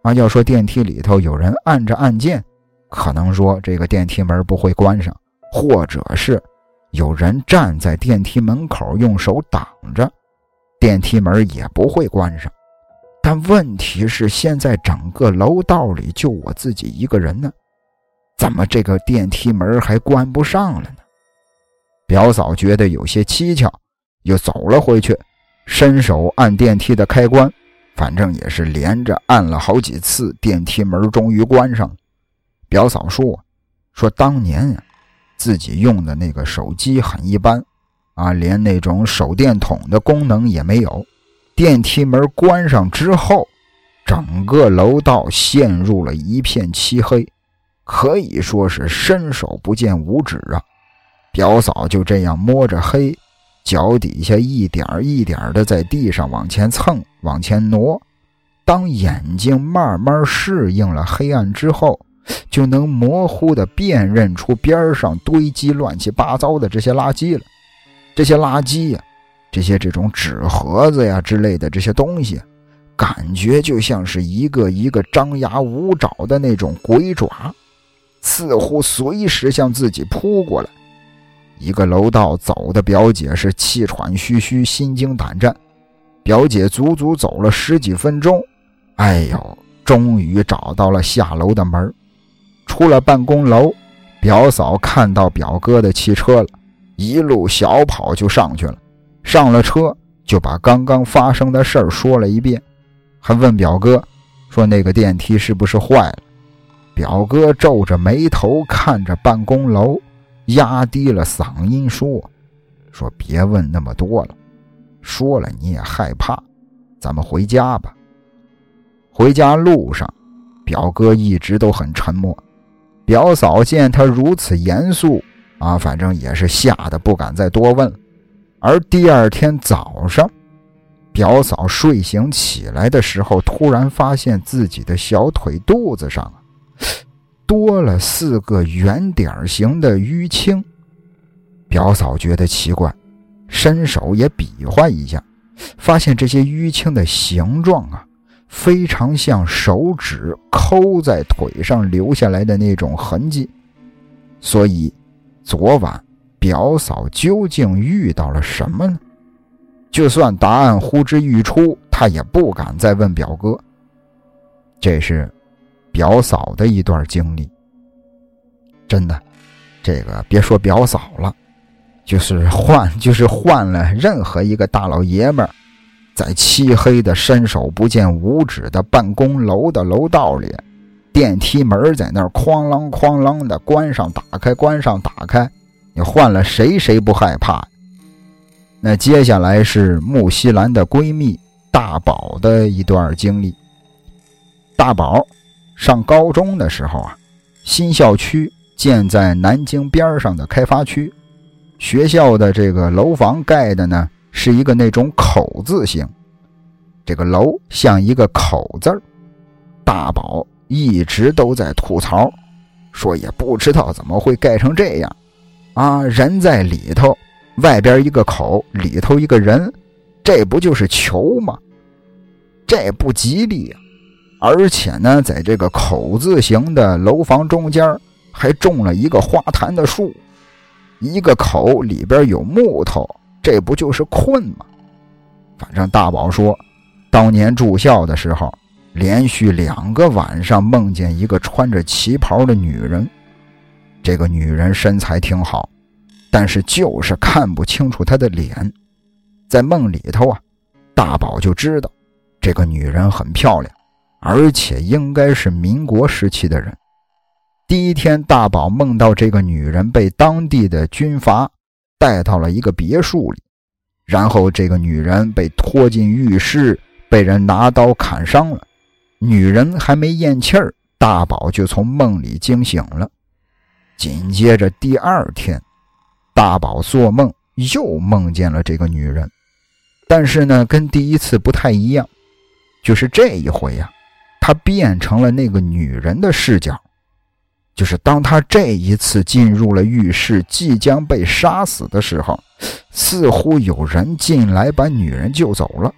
[SPEAKER 1] 啊？要说电梯里头有人按着按键。可能说这个电梯门不会关上，或者是有人站在电梯门口用手挡着，电梯门也不会关上。但问题是，现在整个楼道里就我自己一个人呢，怎么这个电梯门还关不上了呢？表嫂觉得有些蹊跷，又走了回去，伸手按电梯的开关，反正也是连着按了好几次，电梯门终于关上了。表嫂说：“说当年呀，自己用的那个手机很一般，啊，连那种手电筒的功能也没有。电梯门关上之后，整个楼道陷入了一片漆黑，可以说是伸手不见五指啊。表嫂就这样摸着黑，脚底下一点一点的在地上往前蹭，往前挪，当眼睛慢慢适应了黑暗之后，就能模糊的辨认出边上堆积乱七八糟的这些垃圾了。这些垃圾呀，这些这种纸盒子呀之类的这些东西，感觉就像是一个一个张牙舞爪的那种鬼爪，似乎随时向自己扑过来。一个楼道走的表姐是气喘吁吁、心惊胆战。表姐足足走了十几分钟，哎呦，终于找到了下楼的门。出了办公楼，表嫂看到表哥的汽车了，一路小跑就上去了。上了车，就把刚刚发生的事儿说了一遍，还问表哥说：“那个电梯是不是坏了？”表哥皱着眉头看着办公楼。压低了嗓音说：“说别问那么多了，说了你也害怕，咱们回家吧。”回家路上，表哥一直都很沉默。表嫂见他如此严肃，啊，反正也是吓得不敢再多问。而第二天早上，表嫂睡醒起来的时候，突然发现自己的小腿肚子上啊。多了四个圆点形的淤青，表嫂觉得奇怪，伸手也比划一下，发现这些淤青的形状啊，非常像手指抠在腿上留下来的那种痕迹。所以，昨晚表嫂究竟遇到了什么呢？就算答案呼之欲出，她也不敢再问表哥。这是。表嫂的一段经历，真的，这个别说表嫂了，就是换，就是换了任何一个大老爷们，在漆黑的伸手不见五指的办公楼的楼道里，电梯门在那儿哐啷哐啷的关上打开关上打开，你换了谁谁不害怕？那接下来是木西兰的闺蜜大宝的一段经历，大宝。上高中的时候啊，新校区建在南京边上的开发区，学校的这个楼房盖的呢是一个那种口字形，这个楼像一个口字儿。大宝一直都在吐槽，说也不知道怎么会盖成这样，啊，人在里头，外边一个口，里头一个人，这不就是球吗？这不吉利呀。而且呢，在这个口字形的楼房中间还种了一个花坛的树，一个口里边有木头，这不就是困吗？反正大宝说，当年住校的时候，连续两个晚上梦见一个穿着旗袍的女人，这个女人身材挺好，但是就是看不清楚她的脸。在梦里头啊，大宝就知道这个女人很漂亮。而且应该是民国时期的人。第一天，大宝梦到这个女人被当地的军阀带到了一个别墅里，然后这个女人被拖进浴室，被人拿刀砍伤了。女人还没咽气儿，大宝就从梦里惊醒了。紧接着第二天，大宝做梦又梦见了这个女人，但是呢，跟第一次不太一样，就是这一回呀。他变成了那个女人的视角，就是当他这一次进入了浴室，即将被杀死的时候，似乎有人进来把女人救走了。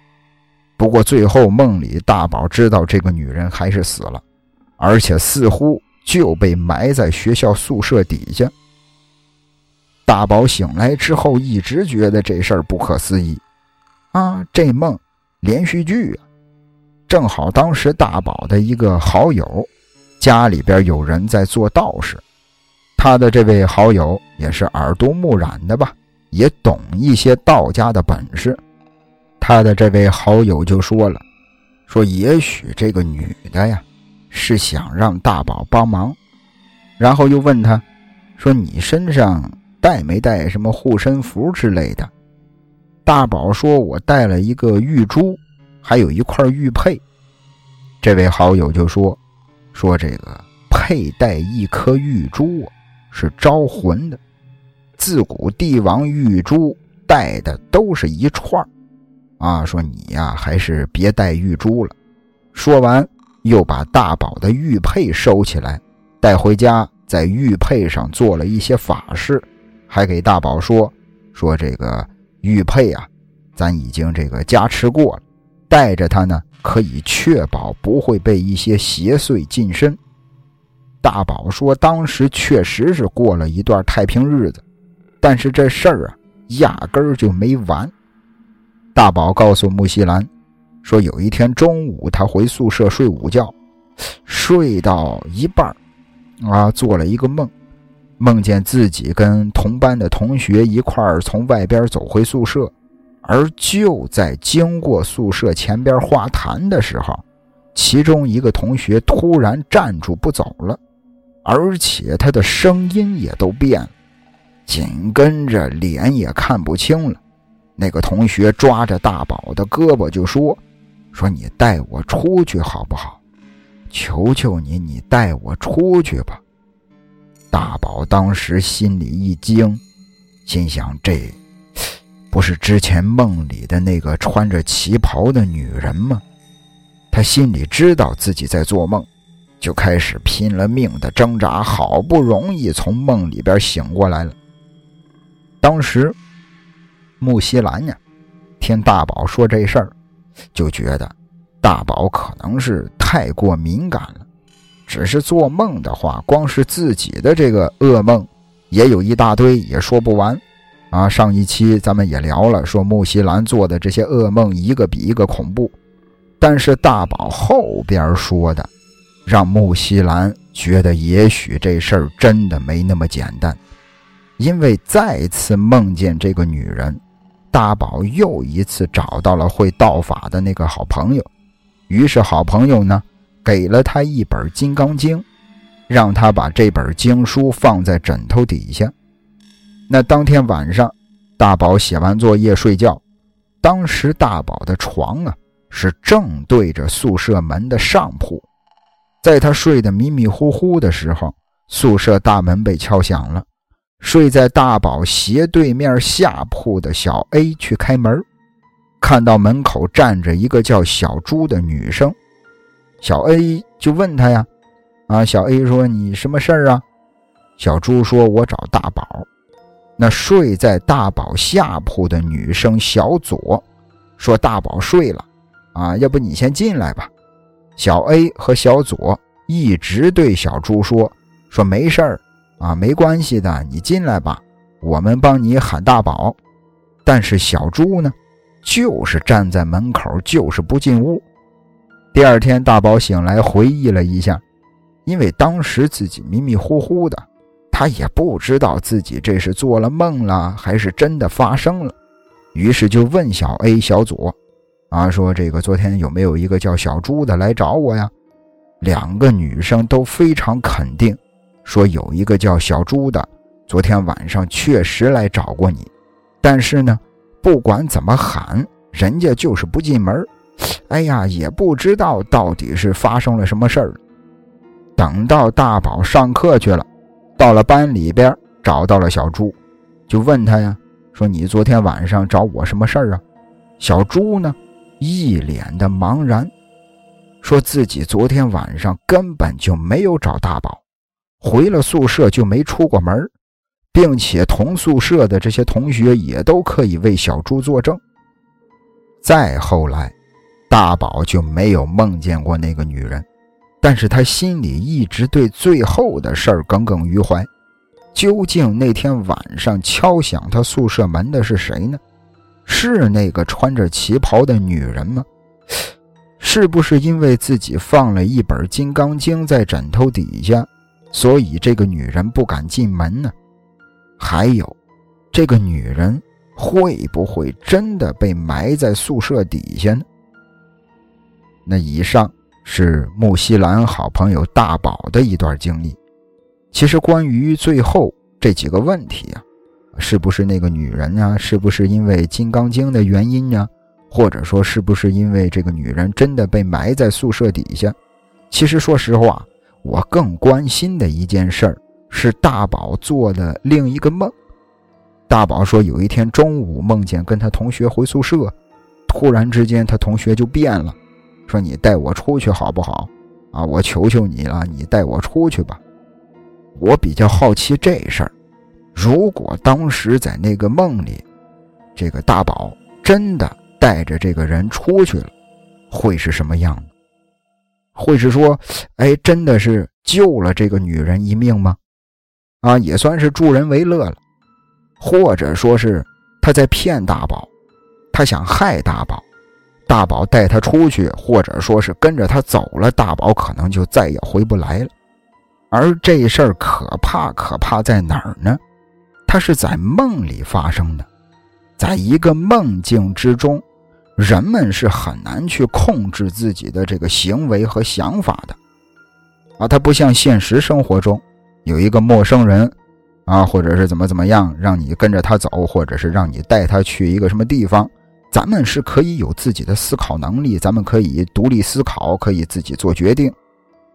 [SPEAKER 1] 不过最后梦里大宝知道这个女人还是死了，而且似乎就被埋在学校宿舍底下。大宝醒来之后一直觉得这事儿不可思议，啊，这梦连续剧啊！正好当时大宝的一个好友，家里边有人在做道士，他的这位好友也是耳濡目染的吧，也懂一些道家的本事。他的这位好友就说了，说也许这个女的呀，是想让大宝帮忙，然后又问他，说你身上带没带什么护身符之类的？大宝说，我带了一个玉珠。还有一块玉佩，这位好友就说：“说这个佩戴一颗玉珠啊是招魂的，自古帝王玉珠戴的都是一串儿啊。说你呀，还是别戴玉珠了。说完，又把大宝的玉佩收起来，带回家，在玉佩上做了一些法事，还给大宝说：“说这个玉佩啊，咱已经这个加持过了，带着它呢，可以确保不会被一些邪祟近身。”大宝说：“当时确实是过了一段太平日子，但是这事儿啊，压根儿就没完。”大宝告诉木西兰。说有一天中午，他回宿舍睡午觉，睡到一半啊，做了一个梦，梦见自己跟同班的同学一块儿从外边走回宿舍，而就在经过宿舍前边花坛的时候，其中一个同学突然站住不走了，而且他的声音也都变了，紧跟着脸也看不清了。那个同学抓着大宝的胳膊就说。说你带我出去好不好？求求你，你带我出去吧。大宝当时心里一惊，心想：这不是之前梦里的那个穿着旗袍的女人吗？他心里知道自己在做梦，就开始拼了命的挣扎，好不容易从梦里边醒过来了。当时，木西兰呀，听大宝说这事儿。就觉得大宝可能是太过敏感了，只是做梦的话，光是自己的这个噩梦也有一大堆，也说不完。啊，上一期咱们也聊了，说木西兰做的这些噩梦一个比一个恐怖，但是大宝后边说的，让木西兰觉得也许这事儿真的没那么简单，因为再次梦见这个女人。大宝又一次找到了会道法的那个好朋友，于是好朋友呢给了他一本《金刚经》，让他把这本经书放在枕头底下。那当天晚上，大宝写完作业睡觉，当时大宝的床啊是正对着宿舍门的上铺，在他睡得迷迷糊糊的时候，宿舍大门被敲响了。睡在大宝斜对面下铺的小 A 去开门，看到门口站着一个叫小朱的女生，小 A 就问他呀：“啊，小 A 说你什么事儿啊？”小朱说：“我找大宝。”那睡在大宝下铺的女生小左说：“大宝睡了，啊，要不你先进来吧。”小 A 和小左一直对小朱说：“说没事儿。”啊，没关系的，你进来吧，我们帮你喊大宝。但是小猪呢，就是站在门口，就是不进屋。第二天，大宝醒来回忆了一下，因为当时自己迷迷糊糊的，他也不知道自己这是做了梦了，还是真的发生了。于是就问小 A、小左，啊，说这个昨天有没有一个叫小猪的来找我呀？两个女生都非常肯定。说有一个叫小朱的，昨天晚上确实来找过你，但是呢，不管怎么喊，人家就是不进门。哎呀，也不知道到底是发生了什么事儿。等到大宝上课去了，到了班里边，找到了小朱，就问他呀，说你昨天晚上找我什么事儿啊？小朱呢，一脸的茫然，说自己昨天晚上根本就没有找大宝。回了宿舍就没出过门，并且同宿舍的这些同学也都可以为小朱作证。再后来，大宝就没有梦见过那个女人，但是他心里一直对最后的事儿耿耿于怀。究竟那天晚上敲响他宿舍门的是谁呢？是那个穿着旗袍的女人吗？是不是因为自己放了一本《金刚经》在枕头底下？所以这个女人不敢进门呢。还有，这个女人会不会真的被埋在宿舍底下呢？那以上是木西兰好朋友大宝的一段经历。其实关于最后这几个问题啊，是不是那个女人啊？是不是因为《金刚经》的原因呢？或者说是不是因为这个女人真的被埋在宿舍底下？其实说实话。我更关心的一件事儿是大宝做的另一个梦。大宝说，有一天中午梦见跟他同学回宿舍，突然之间他同学就变了，说你带我出去好不好？啊，我求求你了，你带我出去吧。我比较好奇这事儿，如果当时在那个梦里，这个大宝真的带着这个人出去了，会是什么样子？会是说，哎，真的是救了这个女人一命吗？啊，也算是助人为乐了，或者说是他在骗大宝，他想害大宝，大宝带他出去，或者说是跟着他走了，大宝可能就再也回不来了。而这事儿可怕，可怕在哪儿呢？它是在梦里发生的，在一个梦境之中，人们是很难去控制自己的这个行为和想法的。啊，它不像现实生活中。有一个陌生人，啊，或者是怎么怎么样，让你跟着他走，或者是让你带他去一个什么地方，咱们是可以有自己的思考能力，咱们可以独立思考，可以自己做决定。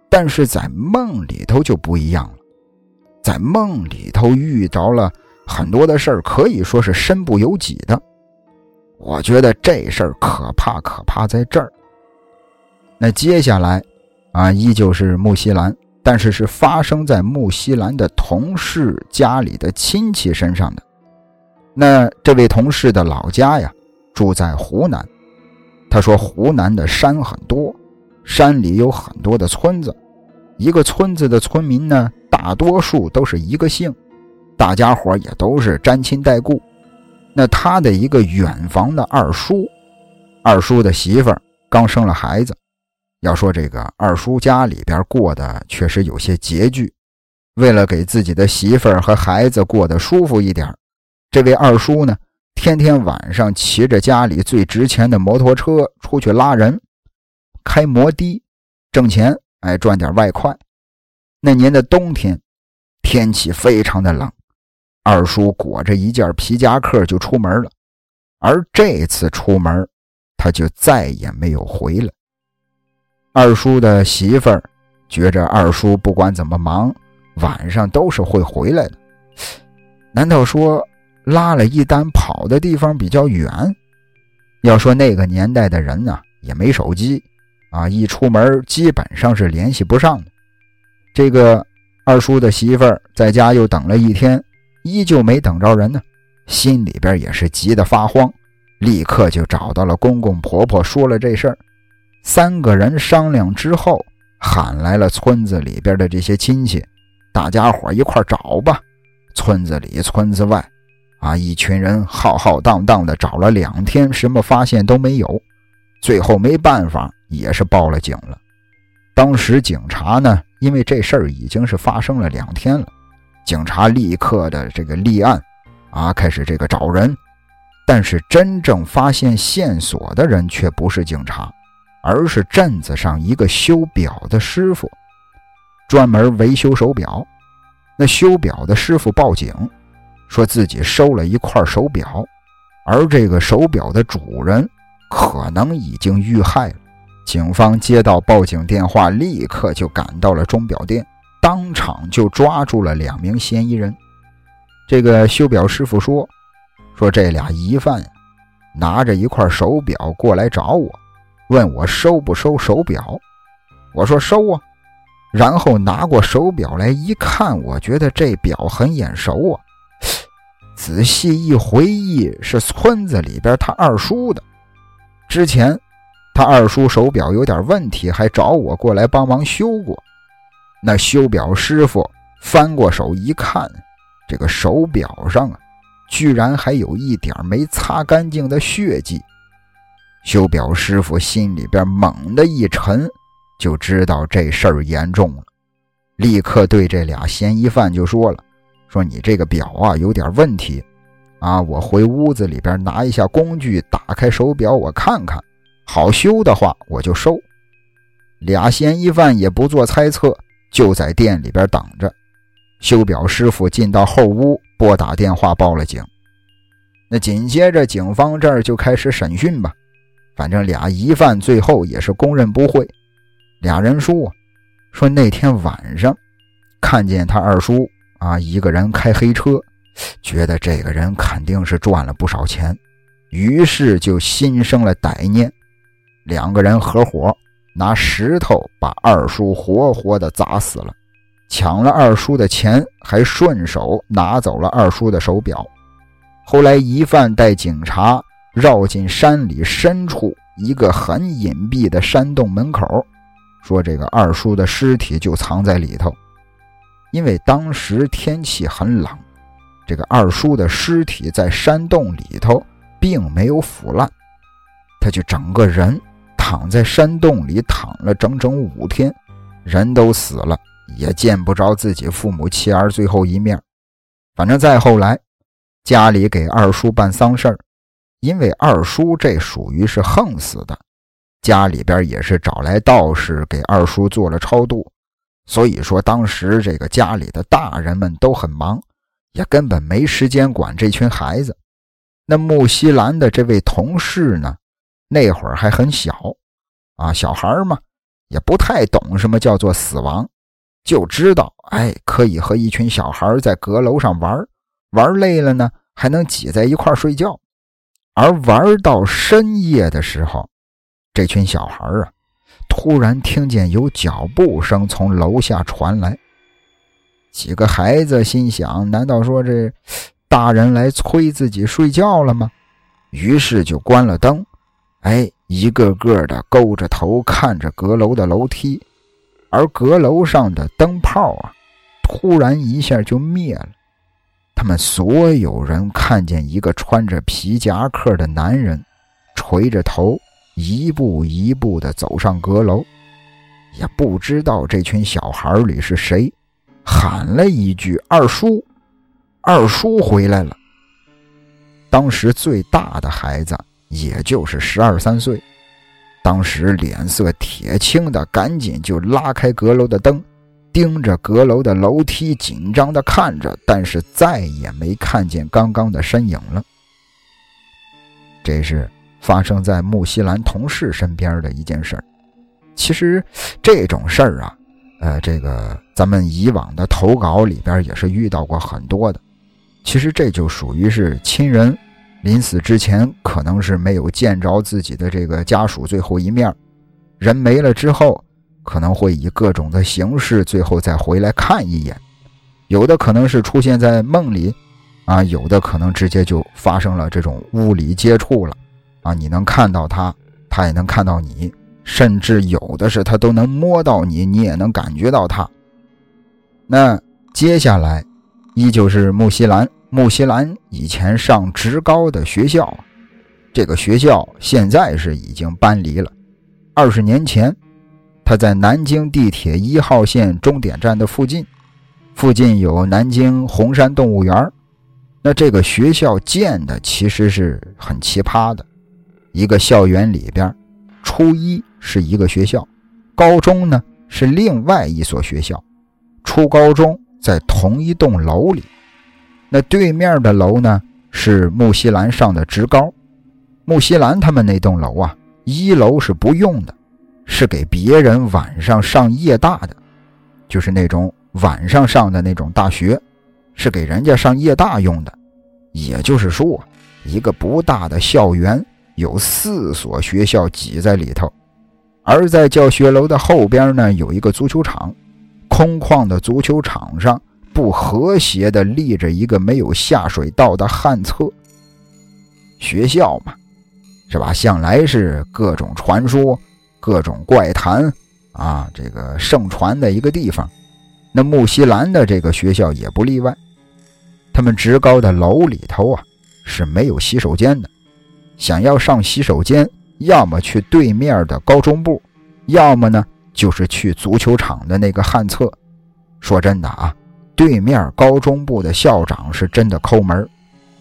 [SPEAKER 1] 但是在梦里头就不一样了，在梦里头遇着了很多的事儿，可以说是身不由己的。我觉得这事儿可怕，可怕在这儿。那接下来，啊，依旧是木西兰。但是是发生在木西兰的同事家里的亲戚身上的。那这位同事的老家呀，住在湖南。他说湖南的山很多，山里有很多的村子。一个村子的村民呢，大多数都是一个姓，大家伙也都是沾亲带故。那他的一个远房的二叔，二叔的媳妇儿刚生了孩子。要说这个二叔家里边过得确实有些拮据，为了给自己的媳妇儿和孩子过得舒服一点，这位二叔呢，天天晚上骑着家里最值钱的摩托车出去拉人，开摩的挣钱，哎，赚点外快。那年的冬天，天气非常的冷，二叔裹着一件皮夹克就出门了，而这次出门，他就再也没有回来。二叔的媳妇儿觉着二叔不管怎么忙，晚上都是会回来的。难道说拉了一单跑的地方比较远？要说那个年代的人呢，也没手机啊，一出门基本上是联系不上的。这个二叔的媳妇儿在家又等了一天，依旧没等着人呢，心里边也是急得发慌，立刻就找到了公公婆婆，说了这事儿。三个人商量之后，喊来了村子里边的这些亲戚，大家伙一块找吧。村子里、村子外，啊，一群人浩浩荡荡的找了两天，什么发现都没有。最后没办法，也是报了警了。当时警察呢，因为这事儿已经是发生了两天了，警察立刻的这个立案，啊，开始这个找人。但是真正发现线索的人却不是警察。而是镇子上一个修表的师傅，专门维修手表。那修表的师傅报警，说自己收了一块手表，而这个手表的主人可能已经遇害了。警方接到报警电话，立刻就赶到了钟表店，当场就抓住了两名嫌疑人。这个修表师傅说：“说这俩疑犯拿着一块手表过来找我。”问我收不收手表，我说收啊，然后拿过手表来一看，我觉得这表很眼熟啊。仔细一回忆，是村子里边他二叔的。之前他二叔手表有点问题，还找我过来帮忙修过。那修表师傅翻过手一看，这个手表上啊，居然还有一点没擦干净的血迹。修表师傅心里边猛地一沉，就知道这事儿严重了，立刻对这俩嫌疑犯就说了：“说你这个表啊有点问题，啊，我回屋子里边拿一下工具，打开手表我看看，好修的话我就收。”俩嫌疑犯也不做猜测，就在店里边等着。修表师傅进到后屋，拨打电话报了警。那紧接着警方这儿就开始审讯吧。反正俩疑犯最后也是供认不讳。俩人说：“说那天晚上看见他二叔啊一个人开黑车，觉得这个人肯定是赚了不少钱，于是就心生了歹念。两个人合伙拿石头把二叔活活的砸死了，抢了二叔的钱，还顺手拿走了二叔的手表。后来疑犯带警察绕进山里深处一个很隐蔽的山洞门口，说这个二叔的尸体就藏在里头。因为当时天气很冷，这个二叔的尸体在山洞里头并没有腐烂，他就整个人。躺在山洞里躺了整整五天，人都死了，也见不着自己父母妻儿最后一面。反正再后来，家里给二叔办丧事儿，因为二叔这属于是横死的，家里边也是找来道士给二叔做了超度。所以说，当时这个家里的大人们都很忙，也根本没时间管这群孩子。那木西兰的这位同事呢？那会儿还很小，啊，小孩嘛，也不太懂什么叫做死亡，就知道，哎，可以和一群小孩在阁楼上玩，玩累了呢，还能挤在一块睡觉。而玩到深夜的时候，这群小孩啊，突然听见有脚步声从楼下传来。几个孩子心想：难道说这大人来催自己睡觉了吗？于是就关了灯。哎，一个个的勾着头看着阁楼的楼梯，而阁楼上的灯泡啊，突然一下就灭了。他们所有人看见一个穿着皮夹克的男人，垂着头，一步一步的走上阁楼，也不知道这群小孩里是谁，喊了一句：“二叔，二叔回来了。”当时最大的孩子。也就是十二三岁，当时脸色铁青的，赶紧就拉开阁楼的灯，盯着阁楼的楼梯，紧张的看着，但是再也没看见刚刚的身影了。这是发生在木西兰同事身边的一件事儿。其实这种事儿啊，呃，这个咱们以往的投稿里边也是遇到过很多的。其实这就属于是亲人。临死之前，可能是没有见着自己的这个家属最后一面，人没了之后，可能会以各种的形式，最后再回来看一眼。有的可能是出现在梦里，啊，有的可能直接就发生了这种物理接触了，啊，你能看到他，他也能看到你，甚至有的是他都能摸到你，你也能感觉到他。那接下来，依旧是木西兰。木西兰以前上职高的学校，这个学校现在是已经搬离了。二十年前，他在南京地铁一号线终点站的附近，附近有南京红山动物园。那这个学校建的其实是很奇葩的，一个校园里边，初一是一个学校，高中呢是另外一所学校，初高中在同一栋楼里。那对面的楼呢，是木西兰上的职高。木西兰他们那栋楼啊，一楼是不用的，是给别人晚上上夜大的，就是那种晚上上的那种大学，是给人家上夜大用的。也就是说，一个不大的校园有四所学校挤在里头，而在教学楼的后边呢，有一个足球场，空旷的足球场上。不和谐的立着一个没有下水道的旱厕。学校嘛，是吧？向来是各种传说、各种怪谈啊，这个盛传的一个地方。那木西兰的这个学校也不例外。他们职高的楼里头啊是没有洗手间的，想要上洗手间，要么去对面的高中部，要么呢就是去足球场的那个旱厕。说真的啊。对面高中部的校长是真的抠门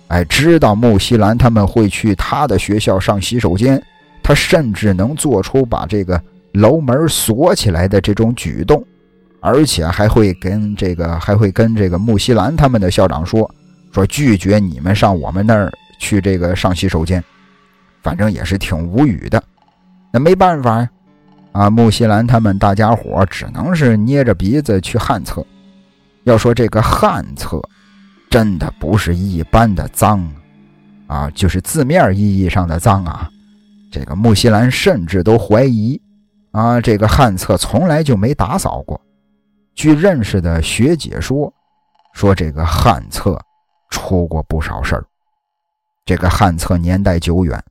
[SPEAKER 1] 哎，知道穆西兰他们会去他的学校上洗手间，他甚至能做出把这个楼门锁起来的这种举动，而且还会跟这个 还会跟这个穆西兰他们的校长说，说拒绝你们上我们那儿去这个上洗手间，反正也是挺无语的。那没办法呀，啊，穆西兰他们大家伙只能是捏着鼻子去旱厕。要说这个旱厕，真的不是一般的脏，啊，就是字面意义上的脏啊。这个木西兰甚至都怀疑，啊，这个旱厕从来就没打扫过。据认识的学姐说，说这个旱厕出过不少事儿。这个旱厕年代久远，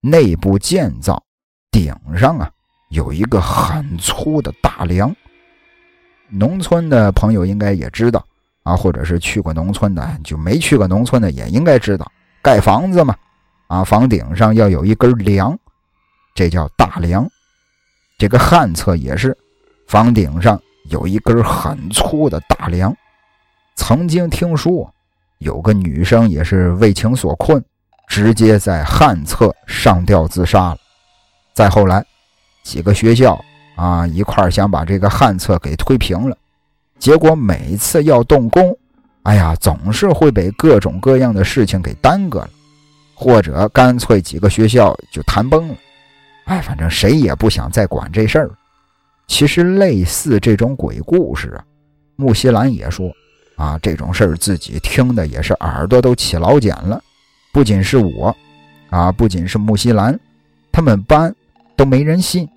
[SPEAKER 1] 内部建造顶上啊有一个很粗的大梁。农村的朋友应该也知道啊，或者是去过农村的，就没去过农村的也应该知道，盖房子嘛，啊，房顶上要有一根梁，这叫大梁。这个旱厕也是，房顶上有一根很粗的大梁。曾经听说有个女生也是为情所困，直接在旱厕上吊自杀了。再后来，几个学校。啊，一块想把这个旱厕给推平了，结果每次要动工，哎呀，总是会被各种各样的事情给耽搁了，或者干脆几个学校就谈崩了。哎，反正谁也不想再管这事儿。其实类似这种鬼故事啊，木西兰也说啊，这种事儿自己听的也是耳朵都起老茧了。不仅是我，啊，不仅是木西兰，他们班都没人信。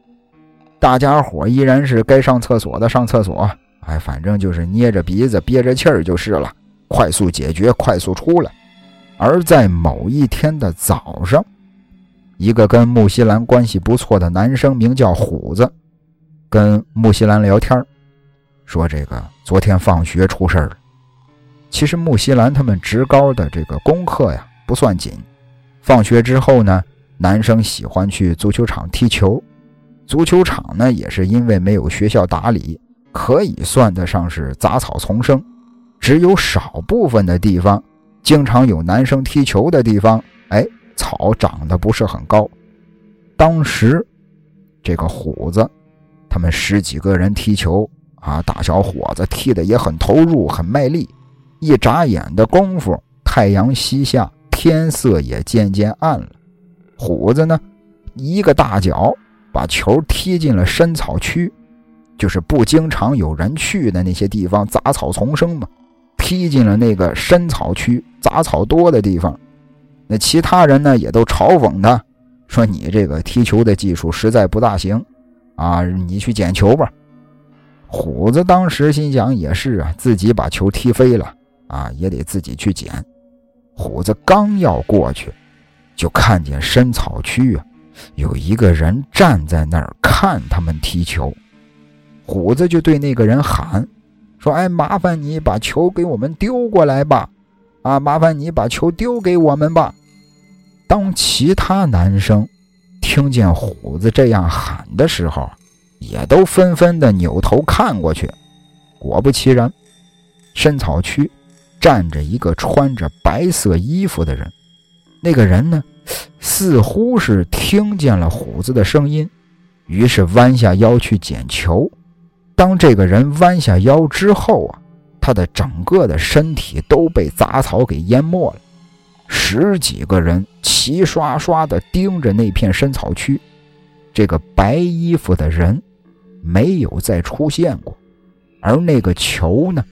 [SPEAKER 1] 大家伙依然是该上厕所的上厕所，哎，反正就是捏着鼻子憋着气儿就是了，快速解决，快速出来。而在某一天的早上，一个跟木西兰关系不错的男生，名叫虎子，跟木西兰聊天说这个昨天放学出事了。其实木西兰他们职高的这个功课呀不算紧，放学之后呢，男生喜欢去足球场踢球。足球场呢，也是因为没有学校打理，可以算得上是杂草丛生。只有少部分的地方，经常有男生踢球的地方，哎，草长得不是很高。当时，这个虎子，他们十几个人踢球啊，大小伙子踢得也很投入，很卖力。一眨眼的功夫，太阳西下，天色也渐渐暗了。虎子呢，一个大脚。把球踢进了深草区，就是不经常有人去的那些地方，杂草丛生嘛。踢进了那个深草区，杂草多的地方。那其他人呢，也都嘲讽他，说：“你这个踢球的技术实在不大行，啊，你去捡球吧。”虎子当时心想：“也是啊，自己把球踢飞了，啊，也得自己去捡。”虎子刚要过去，就看见深草区啊。有一个人站在那儿看他们踢球，虎子就对那个人喊：“说，哎，麻烦你把球给我们丢过来吧，啊，麻烦你把球丢给我们吧。”当其他男生听见虎子这样喊的时候，也都纷纷的扭头看过去。果不其然，深草区站着一个穿着白色衣服的人，那个人呢？似乎是听见了虎子的声音，于是弯下腰去捡球。当这个人弯下腰之后啊，他的整个的身体都被杂草给淹没了。十几个人齐刷刷地盯着那片深草区，这个白衣服的人没有再出现过，而那个球呢，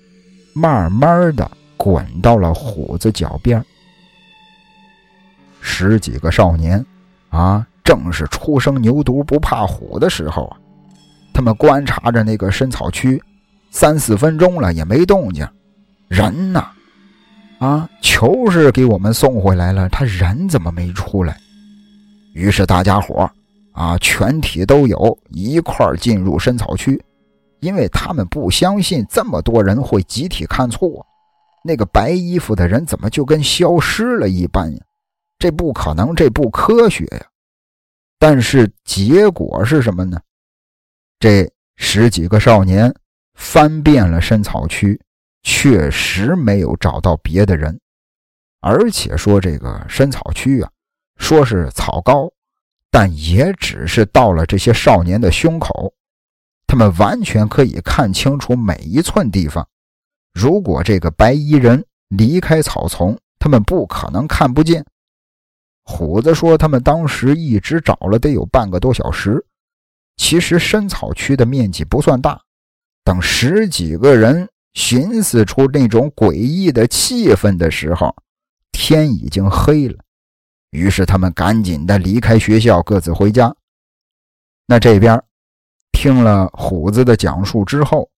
[SPEAKER 1] 慢慢地滚到了虎子脚边。十几个少年，啊，正是初生牛犊不怕虎的时候啊！他们观察着那个深草区，三四分钟了也没动静，人呢？啊，球是给我们送回来了，他人怎么没出来？于是大家伙啊，全体都有一块进入深草区，因为他们不相信这么多人会集体看错，那个白衣服的人怎么就跟消失了一般呀？这不可能，这不科学呀！但是结果是什么呢？这十几个少年翻遍了深草区，确实没有找到别的人，而且说这个深草区啊，说是草高，但也只是到了这些少年的胸口，他们完全可以看清楚每一寸地方。如果这个白衣人离开草丛，他们不可能看不见。虎子说：“他们当时一直找了得有半个多小时。其实深草区的面积不算大。等十几个人寻思出那种诡异的气氛的时候，天已经黑了。于是他们赶紧的离开学校，各自回家。那这边听了虎子的讲述之后，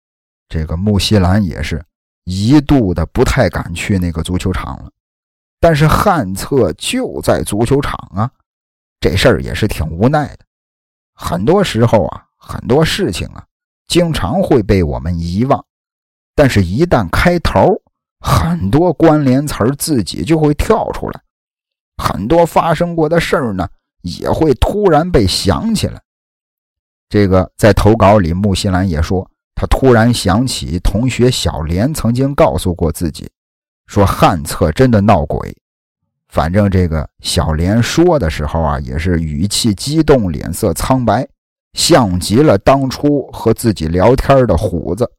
[SPEAKER 1] 这个穆西兰也是一度的不太敢去那个足球场了。但是旱厕就在足球场啊，这事儿也是挺无奈的。很多时候啊，很多事情啊，经常会被我们遗忘，但是，一旦开头，很多关联词儿自己就会跳出来，很多发生过的事儿呢，也会突然被想起来。这个在投稿里，木西兰也说，他突然想起同学小莲曾经告诉过自己。说汉策真的闹鬼，反正这个小莲说的时候啊，也是语气激动，脸色苍白，像极了当初和自己聊天的虎子。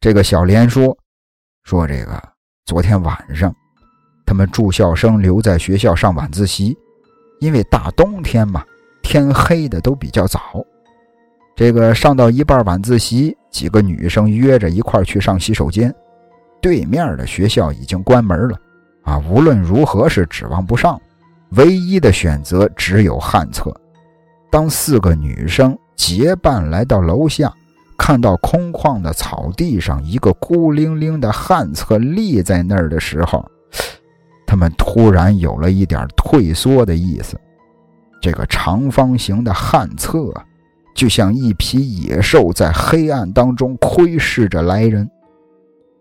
[SPEAKER 1] 这个小莲说：“说这个昨天晚上，他们住校生留在学校上晚自习，因为大冬天嘛，天黑的都比较早。这个上到一半晚自习，几个女生约着一块去上洗手间。”对面的学校已经关门了，啊，无论如何是指望不上，唯一的选择只有旱厕。当四个女生结伴来到楼下，看到空旷的草地上一个孤零零的旱厕立在那儿的时候，他们突然有了一点退缩的意思。这个长方形的旱厕，就像一匹野兽在黑暗当中窥视着来人。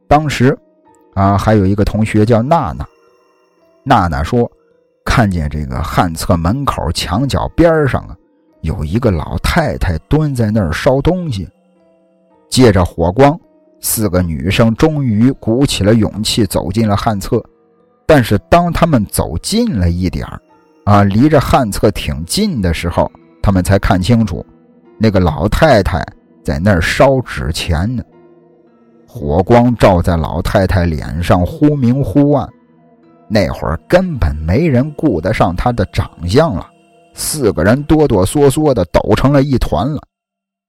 [SPEAKER 1] 当时，啊，还有一个同学叫娜娜。娜娜说，看见这个旱厕门口墙角边上啊，有一个老太太蹲在那儿烧东西。借着火光，四个女生终于鼓起了勇气走进了旱厕。但是当他们走近了一点啊，离着旱厕挺近的时候，他们才看清楚，那个老太太在那儿烧纸钱呢。火光照在老太太脸上，忽明忽暗。那会儿根本没人顾得上她的长相了，四个人哆哆嗦嗦的抖成了一团了。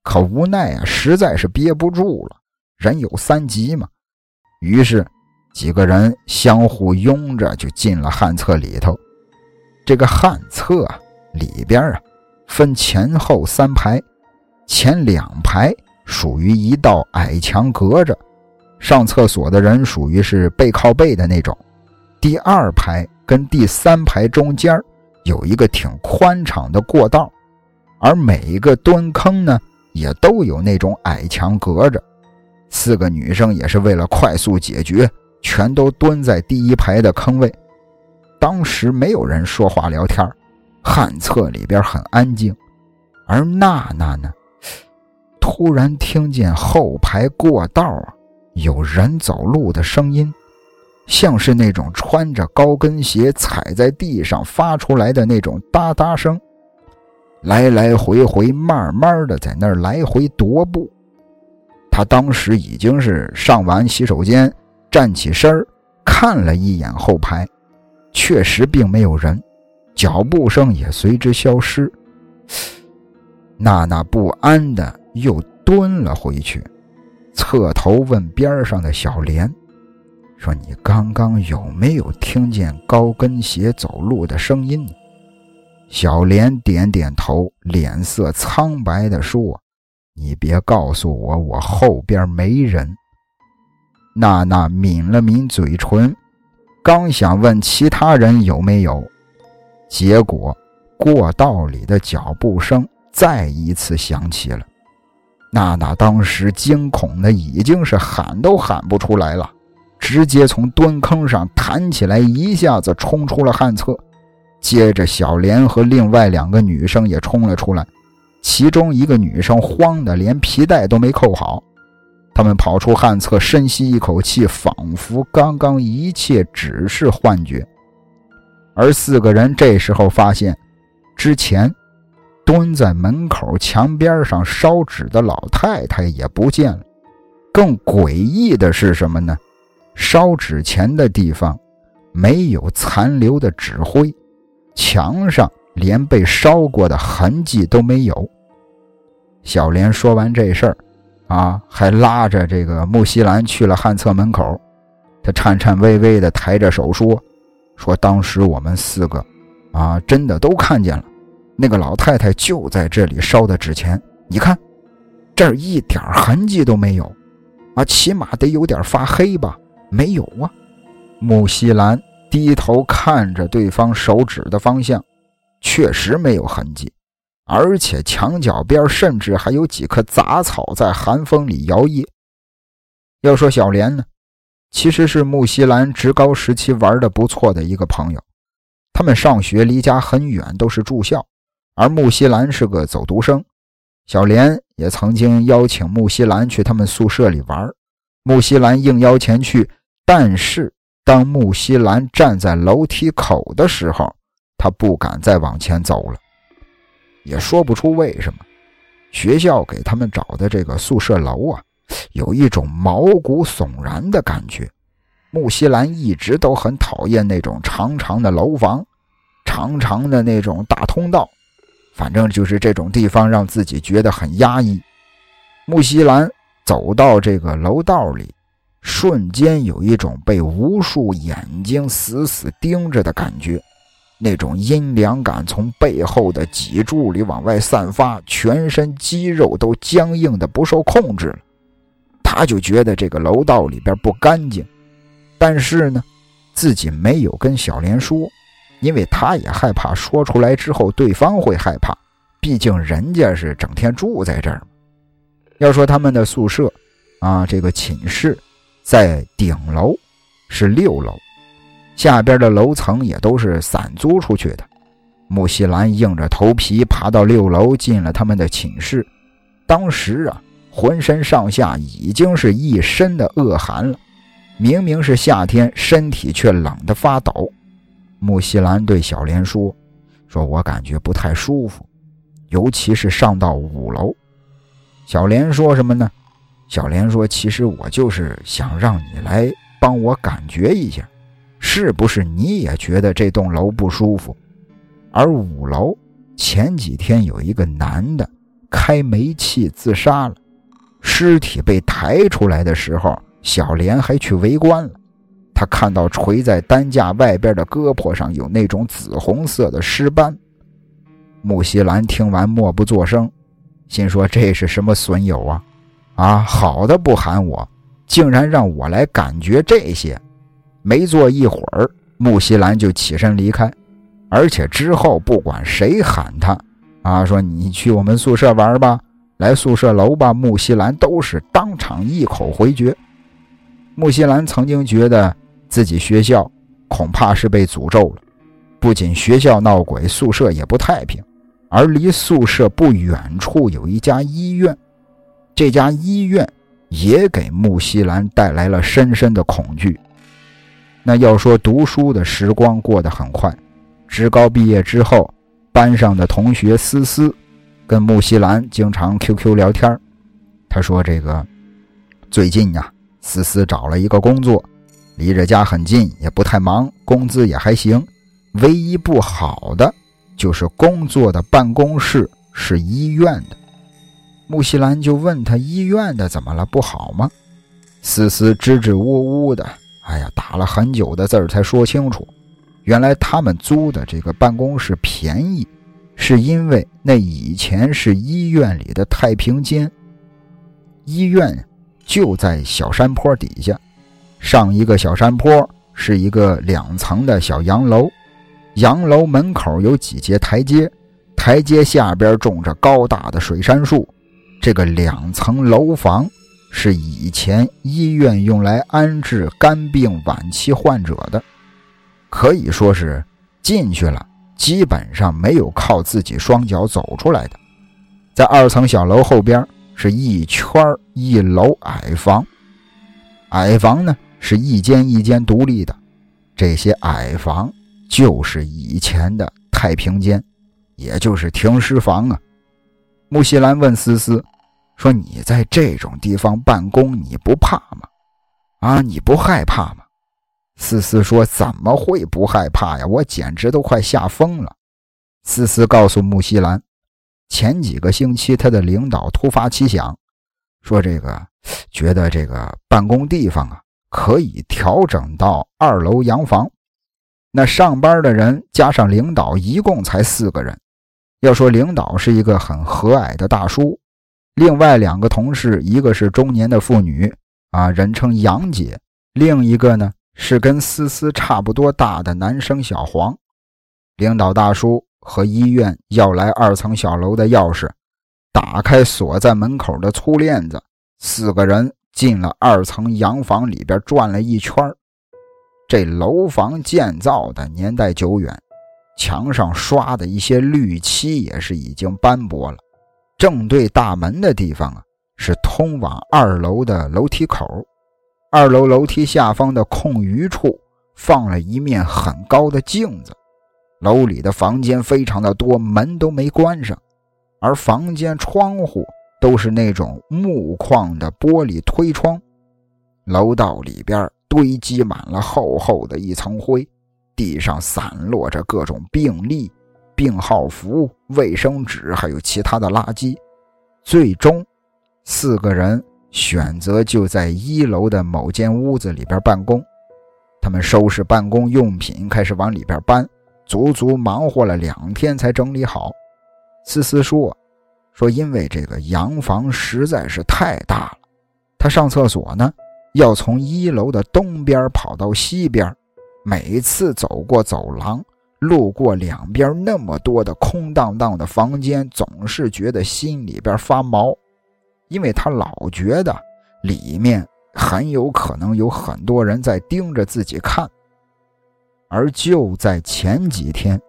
[SPEAKER 1] 可无奈啊，实在是憋不住了，人有三急嘛。于是几个人相互拥着就进了旱厕里头。这个旱厕啊，里边啊分前后三排，前两排属于一道矮墙隔着。上厕所的人属于是背靠背的那种，第二排跟第三排中间有一个挺宽敞的过道，而每一个蹲坑呢也都有那种矮墙隔着。四个女生也是为了快速解决，全都蹲在第一排的坑位。当时没有人说话聊天，旱厕里边很安静，而娜娜呢，突然听见后排过道啊。有人走路的声音，像是那种穿着高跟鞋踩在地上发出来的那种哒哒声，来来回回，慢慢的在那儿来回踱步。他当时已经是上完洗手间，站起身看了一眼后排，确实并没有人，脚步声也随之消失。娜娜不安的又蹲了回去。侧头问边上的小莲：“说你刚刚有没有听见高跟鞋走路的声音？”小莲点点头，脸色苍白地说：“你别告诉我，我后边没人。”娜娜抿了抿嘴唇，刚想问其他人有没有，结果过道里的脚步声再一次响起了。娜娜当时惊恐的已经是喊都喊不出来了，直接从蹲坑上弹起来，一下子冲出了旱厕。接着，小莲和另外两个女生也冲了出来，其中一个女生慌的连皮带都没扣好。他们跑出旱厕，深吸一口气，仿佛刚刚一切只是幻觉。而四个人这时候发现，之前。蹲在门口墙边上烧纸的老太太也不见了。更诡异的是什么呢？烧纸钱的地方没有残留的纸灰，墙上连被烧过的痕迹都没有。小莲说完这事儿，啊，还拉着这个木西兰去了旱厕门口。他颤颤巍巍地抬着手说：“说当时我们四个，啊，真的都看见了。”那个老太太就在这里烧的纸钱，你看，这儿一点痕迹都没有，啊，起码得有点发黑吧？没有啊。木西兰低头看着对方手指的方向，确实没有痕迹，而且墙角边甚至还有几棵杂草在寒风里摇曳。要说小莲呢，其实是木西兰职高时期玩的不错的一个朋友，他们上学离家很远，都是住校，而木西兰是个走读生。小莲也曾经邀请木西兰去他们宿舍里玩，木西兰应邀前去。但是当木西兰站在楼梯口的时候，他不敢再往前走了，也说不出为什么。学校给他们找的这个宿舍楼啊，有一种毛骨悚然的感觉。木西兰一直都很讨厌那种长长的楼房，长长的那种大通道。反正就是这种地方让自己觉得很压抑。木西兰走到这个楼道里，瞬间有一种被无数眼睛死死盯着的感觉，那种阴凉感从背后的脊柱里往外散发，全身肌肉都僵硬的不受控制了。他就觉得这个楼道里边不干净，但是呢，自己没有跟小莲说。因为他也害怕说出来之后对方会害怕，毕竟人家是整天住在这儿要说他们的宿舍，啊，这个寝室在顶楼，是六楼，下边的楼层也都是散租出去的。木西兰硬着头皮爬到六楼，进了他们的寝室。当时啊，浑身上下已经是一身的恶寒了，明明是夏天，身体却冷得发抖。木西兰对小莲说：“说我感觉不太舒服，尤其是上到五楼。”小莲说什么呢？小莲说：“其实我就是想让你来帮我感觉一下，是不是你也觉得这栋楼不舒服？而五楼前几天有一个男的开煤气自杀了，尸体被抬出来的时候，小莲还去围观了。”他看到垂在担架外边的胳膊上有那种紫红色的尸斑。木西兰听完默不作声，心说：“这是什么损友啊？啊，好的不喊我，竟然让我来感觉这些。”没坐一会儿，木西兰就起身离开，而且之后不管谁喊他，啊，说你去我们宿舍玩吧，来宿舍楼吧，木西兰都是当场一口回绝。木西兰曾经觉得。自己学校恐怕是被诅咒了，不仅学校闹鬼，宿舍也不太平。而离宿舍不远处有一家医院，这家医院也给木西兰带来了深深的恐惧。那要说读书的时光过得很快，职高毕业之后，班上的同学思思跟木西兰经常 QQ 聊天他说：“这个最近呀，思思找了一个工作。”离着家很近，也不太忙，工资也还行。唯一不好的就是工作的办公室是医院的。木西兰就问他：“医院的怎么了？不好吗？”思思支支吾吾的，哎呀，打了很久的字儿才说清楚。原来他们租的这个办公室便宜，是因为那以前是医院里的太平间。医院就在小山坡底下。上一个小山坡是一个两层的小洋楼，洋楼门口有几节台阶，台阶下边种着高大的水杉树。这个两层楼房是以前医院用来安置肝病晚期患者的，可以说是进去了基本上没有靠自己双脚走出来的。在二层小楼后边是一圈一楼矮房，矮房呢。是一间一间独立的，这些矮房就是以前的太平间，也就是停尸房啊。木西兰问思思说：“你在这种地方办公，你不怕吗？啊，你不害怕吗？”思思说：“怎么会不害怕呀？我简直都快吓疯了。”思思告诉木西兰，前几个星期他的领导突发奇想，说这个觉得这个办公地方啊。可以调整到二楼洋房。那上班的人加上领导，一共才四个人。要说领导是一个很和蔼的大叔，另外两个同事，一个是中年的妇女，啊，人称杨姐；另一个呢是跟思思差不多大的男生小黄。领导大叔和医院要来二层小楼的钥匙，打开锁在门口的粗链子，四个人进了二层洋房里边转了一圈这楼房建造的年代久远，墙上刷的一些绿漆也是已经斑驳了。正对大门的地方啊，是通往二楼的楼梯口。二楼楼梯下方的空余处放了一面很高的镜子。楼里的房间非常的多，门都没关上，而房间窗户都是那种木框的玻璃推窗。楼道里边堆积满了厚厚的一层灰，地上散落着各种病历。病号服、卫生纸，还有其他的垃圾。最终，四个人选择就在一楼的某间屋子里边办公。他们收拾办公用品，开始往里边搬，足足忙活了两天才整理好。思思说：“说因为这个洋房实在是太大了，他上厕所呢要从一楼的东边跑到西边，每次走过走廊。”路过两边那么多的空荡荡的房间，总是觉得心里边发毛，因为他老觉得里面很有可能有很多人在盯着自己看。而就在前几天，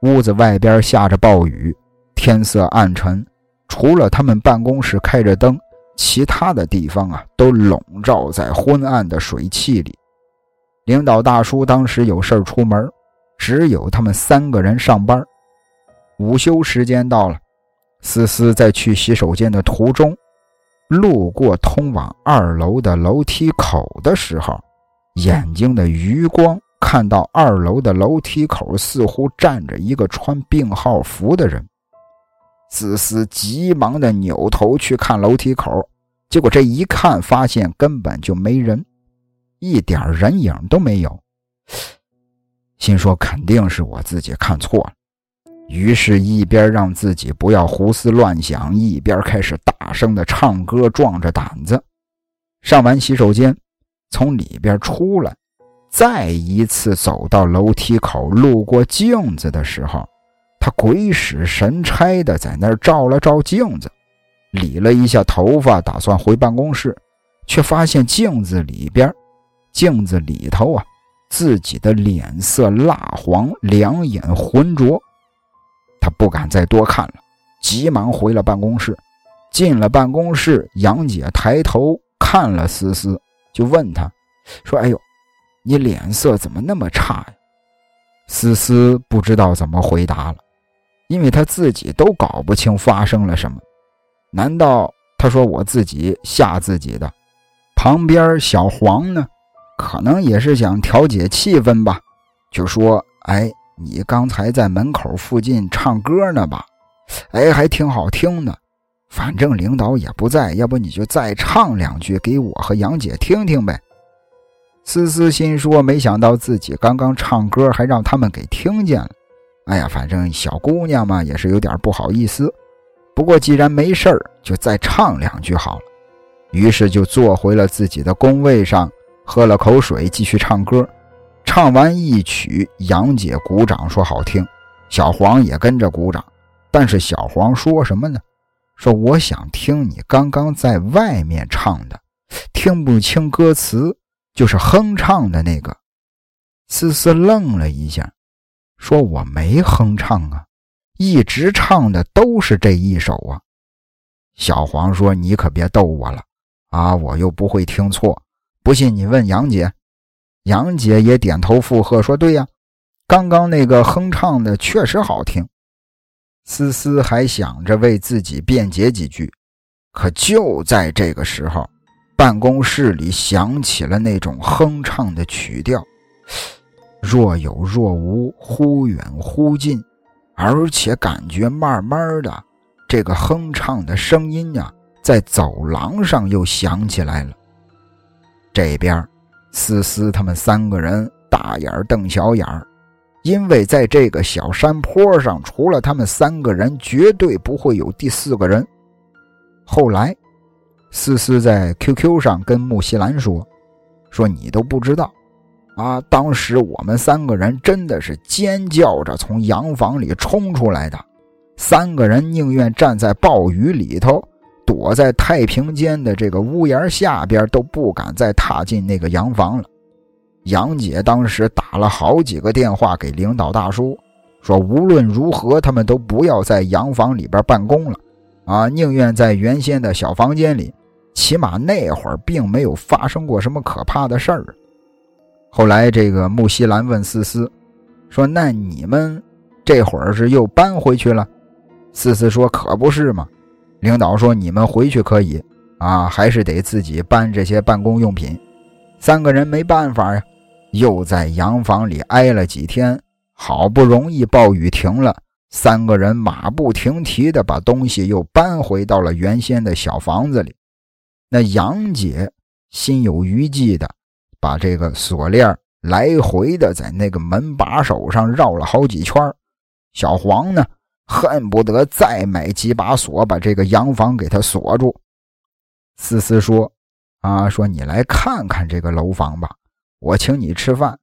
[SPEAKER 1] 屋子外边下着暴雨，天色暗沉，除了他们办公室开着灯，其他的地方啊都笼罩在昏暗的水汽里。领导大叔当时有事出门。只有他们三个人上班。午休时间到了，思思在去洗手间的途中，路过通往二楼的楼梯口的时候，眼睛的余光看到二楼的楼梯口似乎站着一个穿病号服的人。思思急忙的扭头去看楼梯口，结果这一看，发现根本就没人，一点人影都没有。心说肯定是我自己看错了，于是，一边让自己不要胡思乱想，一边开始大声的唱歌，壮着胆子。上完洗手间，从里边出来，再一次走到楼梯口，路过镜子的时候，他鬼使神差的在那儿照了照镜子，理了一下头发，打算回办公室，却发现镜子里边，镜子里头啊。自己的脸色蜡黄，两眼浑浊，他不敢再多看了，急忙回了办公室。进了办公室，杨姐抬头看了思思，就问他，说：“哎呦，你脸色怎么那么差呀？”思思不知道怎么回答了，因为他自己都搞不清发生了什么。难道他说我自己吓自己的？旁边小黄呢？可能也是想调节气氛吧，就说：“哎，你刚才在门口附近唱歌呢吧？哎，还挺好听的。反正领导也不在，要不你就再唱两句给我和杨姐听听呗。”思思心说：“没想到自己刚刚唱歌还让他们给听见了。哎呀，反正小姑娘嘛也是有点不好意思。不过既然没事儿，就再唱两句好了。”于是就坐回了自己的工位上。喝了口水，继续唱歌。唱完一曲，杨姐鼓掌说好听，小黄也跟着鼓掌。但是小黄说什么呢？说我想听你刚刚在外面唱的，听不清歌词，就是哼唱的那个。思思愣了一下，说我没哼唱啊，一直唱的都是这一首啊。小黄说你可别逗我了啊，我又不会听错。不信你问杨姐，杨姐也点头附和说：“对呀，刚刚那个哼唱的确实好听。”思思还想着为自己辩解几句，可就在这个时候，办公室里响起了那种哼唱的曲调，若有若无，忽远忽近，而且感觉慢慢的，这个哼唱的声音呀，在走廊上又响起来了。这边，思思他们三个人大眼瞪小眼儿，因为在这个小山坡上，除了他们三个人，绝对不会有第四个人。后来，思思在 QQ 上跟木西兰说：“说你都不知道，啊，当时我们三个人真的是尖叫着从洋房里冲出来的，三个人宁愿站在暴雨里头，躲在太平间的这个屋檐下边，都不敢再踏进那个洋房了。杨姐当时打了好几个电话给领导大叔，说无论如何，他们都不要在洋房里边办公了。”啊，宁愿在原先的小房间里，起码那会儿并没有发生过什么可怕的事儿。后来，这个木西兰问思思说：“那你们这会儿是又搬回去了？”思思说：“可不是嘛，领导说你们回去可以，啊，还是得自己搬这些办公用品。”三个人没办法呀，又在洋房里挨了几天，好不容易暴雨停了。三个人马不停蹄地把东西又搬回到了原先的小房子里。那杨姐心有余悸的把这个锁链来回的在那个门把手上绕了好几圈。小黄呢，恨不得再买几把锁把这个洋房给他锁住。思思说：“啊，说你来看看这个楼房吧，我请你吃饭。”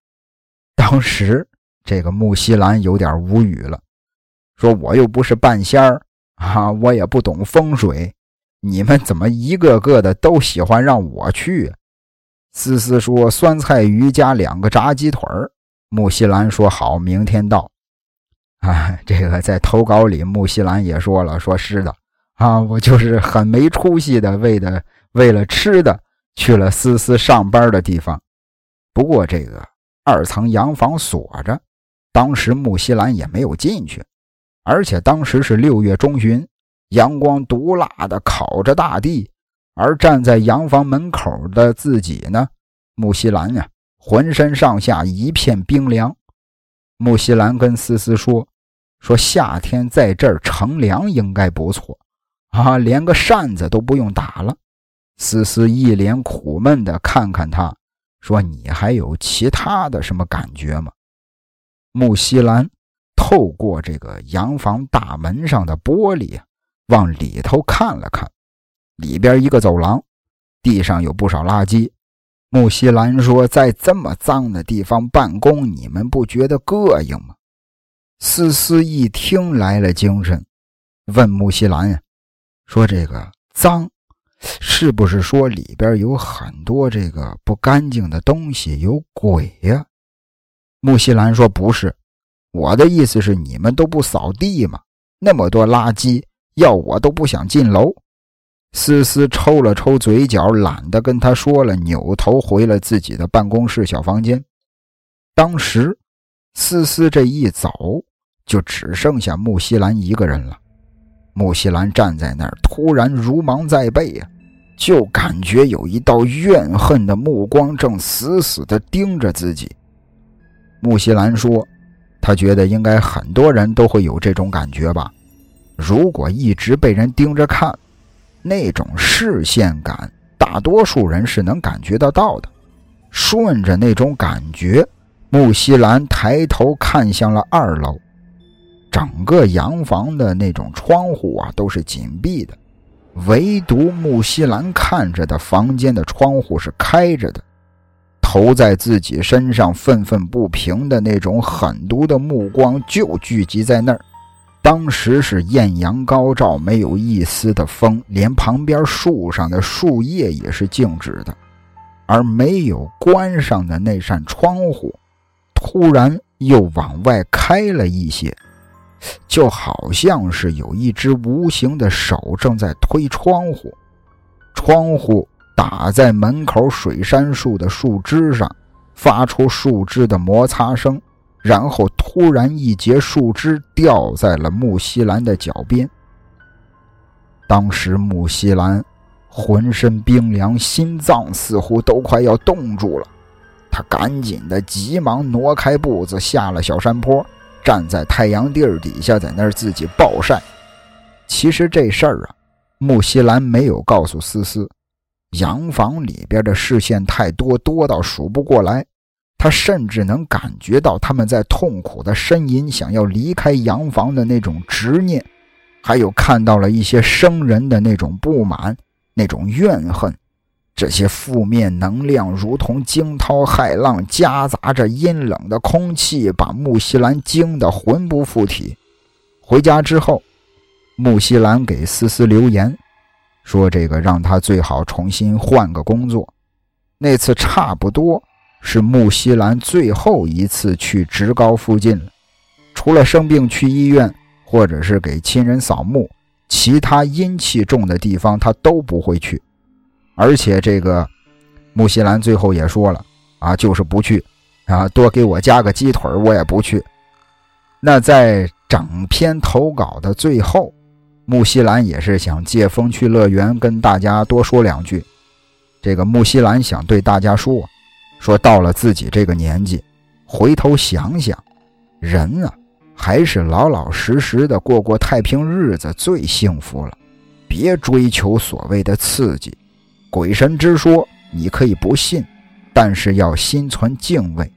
[SPEAKER 1] 当时这个木西兰有点无语了。说我又不是半仙儿啊，我也不懂风水，你们怎么一个个的都喜欢让我去？思思说酸菜鱼加两个炸鸡腿儿。木西兰说好，明天到。啊，这个在投稿里，木西兰也说了，说是的啊，我就是很没出息的，为的为了吃的去了思思上班的地方。不过这个二层洋房锁着，当时木西兰也没有进去。而且当时是六月中旬，阳光毒辣的烤着大地，而站在洋房门口的自己呢，木西兰呀，浑身上下一片冰凉。木西兰跟思思说：“说夏天在这儿乘凉应该不错啊，连个扇子都不用打了。”思思一脸苦闷的看看他，说：“你还有其他的什么感觉吗？”木西兰。透过这个洋房大门上的玻璃，往里头看了看，里边一个走廊，地上有不少垃圾。穆西兰说：“在这么脏的地方办公，你们不觉得膈应吗？”思思一听来了精神，问穆西兰：“说这个脏，是不是说里边有很多这个不干净的东西，有鬼呀？”穆西兰说：“不是。”我的意思是，你们都不扫地吗？那么多垃圾，要我都不想进楼。思思抽了抽嘴角，懒得跟他说了，扭头回了自己的办公室小房间。当时，思思这一走，就只剩下穆西兰一个人了。穆西兰站在那儿，突然如芒在背呀，就感觉有一道怨恨的目光正死死地盯着自己。穆西兰说。他觉得应该很多人都会有这种感觉吧。如果一直被人盯着看，那种视线感，大多数人是能感觉得到的。顺着那种感觉，木西兰抬头看向了二楼，整个洋房的那种窗户啊都是紧闭的，唯独木西兰看着的房间的窗户是开着的。投在自己身上愤愤不平的那种狠毒的目光就聚集在那儿。当时是艳阳高照，没有一丝的风，连旁边树上的树叶也是静止的。而没有关上的那扇窗户，突然又往外开了一些，就好像是有一只无形的手正在推窗户，窗户。打在门口水杉树的树枝上，发出树枝的摩擦声，然后突然一截树枝掉在了木西兰的脚边。当时木西兰浑身冰凉，心脏似乎都快要冻住了。他赶紧的，急忙挪开步子，下了小山坡，站在太阳地儿底下，在那儿自己暴晒。其实这事儿啊，木西兰没有告诉思思。洋房里边的视线太多，多到数不过来。他甚至能感觉到他们在痛苦的呻吟，想要离开洋房的那种执念。还有看到了一些生人的那种不满、那种怨恨。这些负面能量如同惊涛骇浪，夹杂着阴冷的空气，把木西兰惊得魂不附体。回家之后，木西兰给思思留言，说：“这个让他最好重新换个工作。”那次差不多是木西兰最后一次去职高附近了，除了生病去医院，或者是给亲人扫墓，其他阴气重的地方他都不会去。而且这个木西兰最后也说了啊，就是不去啊，多给我加个鸡腿我也不去。那在。整篇投稿的最后，木西兰也是想借风趣乐园跟大家多说两句。这个木西兰想对大家说：说到了自己这个年纪，回头想想，人啊，还是老老实实的过过太平日子最幸福了。别追求所谓的刺激，鬼神之说你可以不信，但是要心存敬畏。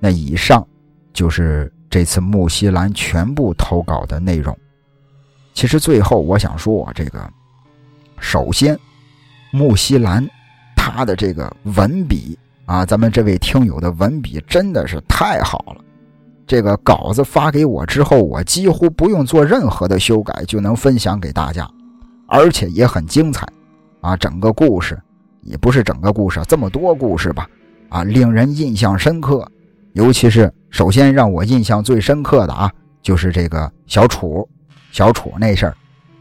[SPEAKER 1] 那以上就是。这次木西兰全部投稿的内容，其实最后我想说，这个首先木西兰他的这个文笔啊，咱们这位听友的文笔真的是太好了。这个稿子发给我之后，我几乎不用做任何的修改就能分享给大家，而且也很精彩啊！整个故事也不是整个故事，这么多故事吧，啊，令人印象深刻，尤其是。首先让我印象最深刻的啊，就是这个小楚，小楚那事儿，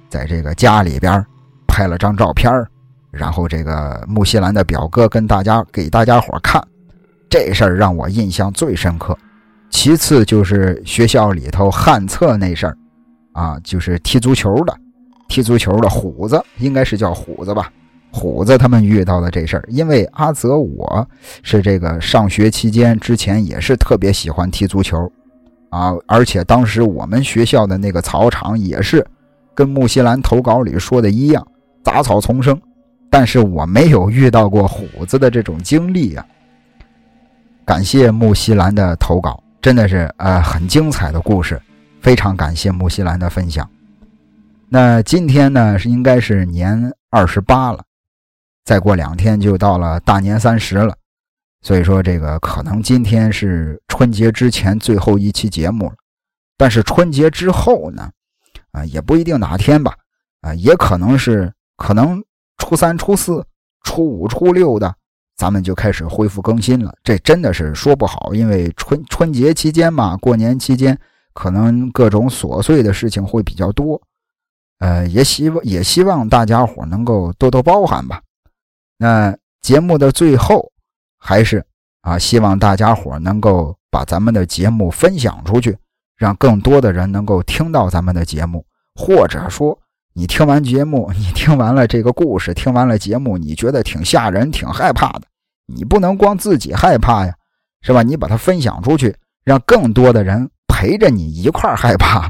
[SPEAKER 1] 在这个家里边拍了张照片然后这个木西兰的表哥跟大家给大家伙看，这事儿让我印象最深刻。其次就是学校里头旱厕那事儿，啊，就是踢足球的，踢足球的虎子，应该是叫虎子吧。虎子他们遇到的这事儿，因为阿泽我是这个上学期间之前也是特别喜欢踢足球，啊，而且当时我们学校的那个操场也是跟木西兰投稿里说的一样，杂草丛生，但是我没有遇到过虎子的这种经历啊。感谢木西兰的投稿，真的是呃很精彩的故事，非常感谢木西兰的分享。那今天呢是应该是年二十八了。再过两天就到了大年三十了，所以说这个可能今天是春节之前最后一期节目了。但是春节之后呢，啊也不一定哪天吧，啊也可能是可能初三、初四、初五、初六的，咱们就开始恢复更新了。这真的是说不好，因为春春节期间嘛，过年期间可能各种琐碎的事情会比较多，呃也希望也希望大家伙能够多多包涵吧。那节目的最后，还是啊，希望大家伙能够把咱们的节目分享出去，让更多的人能够听到咱们的节目。或者说，你听完节目，你听完了这个故事，听完了节目，你觉得挺吓人、挺害怕的，你不能光自己害怕呀，是吧？你把它分享出去，让更多的人陪着你一块害怕，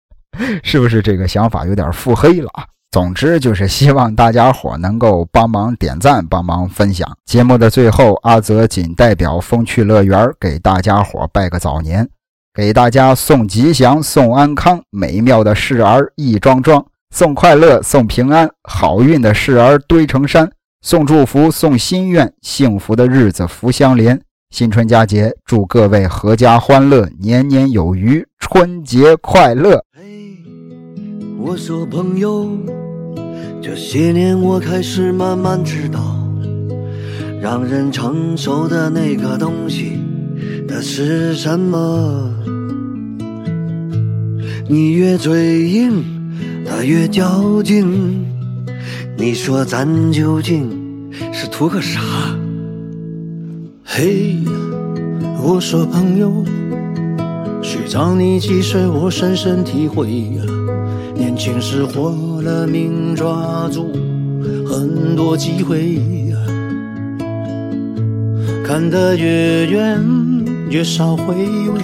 [SPEAKER 1] 是不是这个想法有点腹黑了？总之就是希望大家伙能够帮忙点赞、帮忙分享。节目的最后，阿泽仅代表风趣乐园给大家伙拜个早年，给大家送吉祥、送安康。美妙的事儿一桩桩，送快乐、送平安，好运的事儿堆成山。送祝福、送心愿，幸福的日子福相连。新春佳节，祝各位阖家欢乐，年年有余，春节快乐！
[SPEAKER 2] 嘿我说朋友，这些年我开始慢慢知道，让人成熟的那个东西，那是什么？你越嘴硬，他越较劲。你说咱究竟是图个啥？嘿，我说朋友，学长你几岁？我深深体会。年轻时活了命，抓住很多机会，看得越远，越少回味。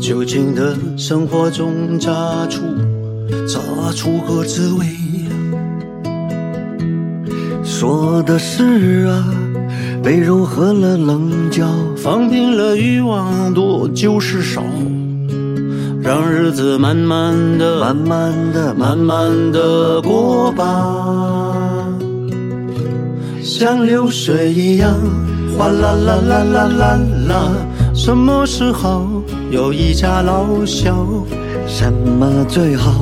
[SPEAKER 2] 究竟的生活中炸出，炸出个滋味。说的是啊，被柔和了棱角，放平了欲望，多就是少。
[SPEAKER 3] 让日子慢慢的、
[SPEAKER 2] 慢慢的、
[SPEAKER 3] 慢慢的过吧，像流水一样哗啦啦啦啦啦啦。什么时候有一家老小？
[SPEAKER 2] 什么最好？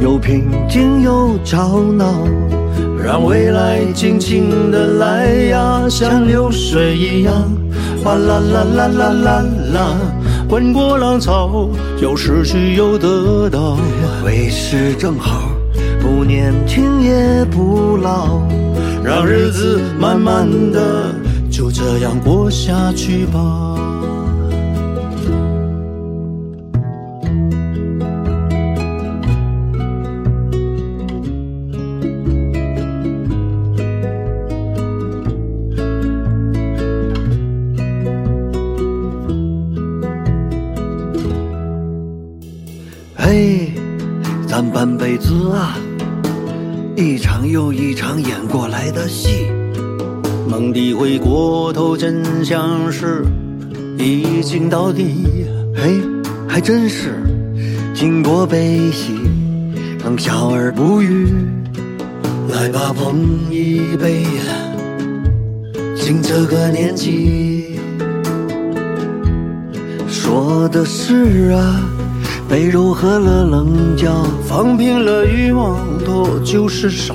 [SPEAKER 2] 有平静有吵闹，
[SPEAKER 3] 让未来尽情的来呀，像流水一样哗啦啦啦啦啦啦。滚过浪潮，有失去有得到，
[SPEAKER 2] 为时正好，不年轻也不老，
[SPEAKER 3] 让日子慢慢的就这样过下去吧。到底。
[SPEAKER 2] 嘿，还真是，经过悲喜，能笑而不语。
[SPEAKER 3] 来吧，碰一杯，敬这个年纪。
[SPEAKER 2] 说的是啊。被柔和了棱角，
[SPEAKER 3] 放平了欲望，多就是少，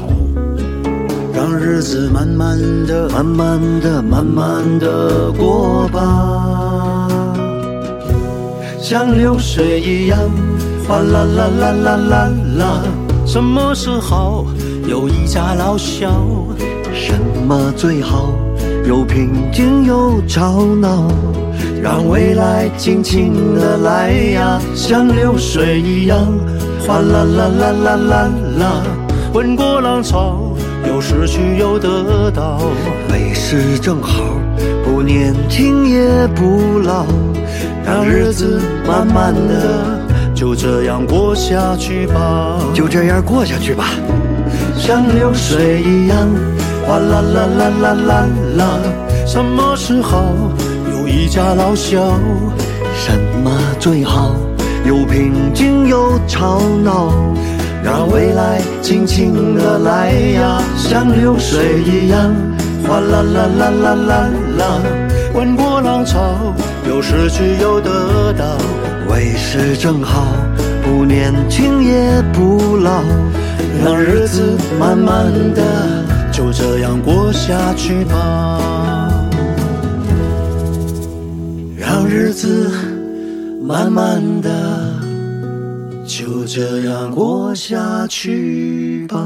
[SPEAKER 3] 让日子慢慢的、
[SPEAKER 2] 慢慢的、
[SPEAKER 3] 慢慢的过吧，像流水一样哗啦啦啦啦啦啦。什么时候？有一家老小。
[SPEAKER 2] 什么最好？有平静有吵闹。
[SPEAKER 3] 让未来尽情的来呀，像流水一样哗啦啦啦啦啦啦。滚过浪潮，有失去又得到，
[SPEAKER 2] 没事正好，不年轻也不老，
[SPEAKER 3] 让日子慢慢的就这样过下去吧，
[SPEAKER 2] 就这样过下去吧，
[SPEAKER 3] 像流水一样哗啦啦啦啦啦啦。什么时候有？一家老小，
[SPEAKER 2] 什么最好？有平静有吵闹，
[SPEAKER 3] 让未来尽情的来呀，像流水一样哗啦啦啦啦啦啦。滚过浪潮，有失去有得到，
[SPEAKER 2] 为时正好，不年轻也不老，
[SPEAKER 3] 让日子慢慢的就这样过下去吧。让日子慢慢的就这样过下去吧。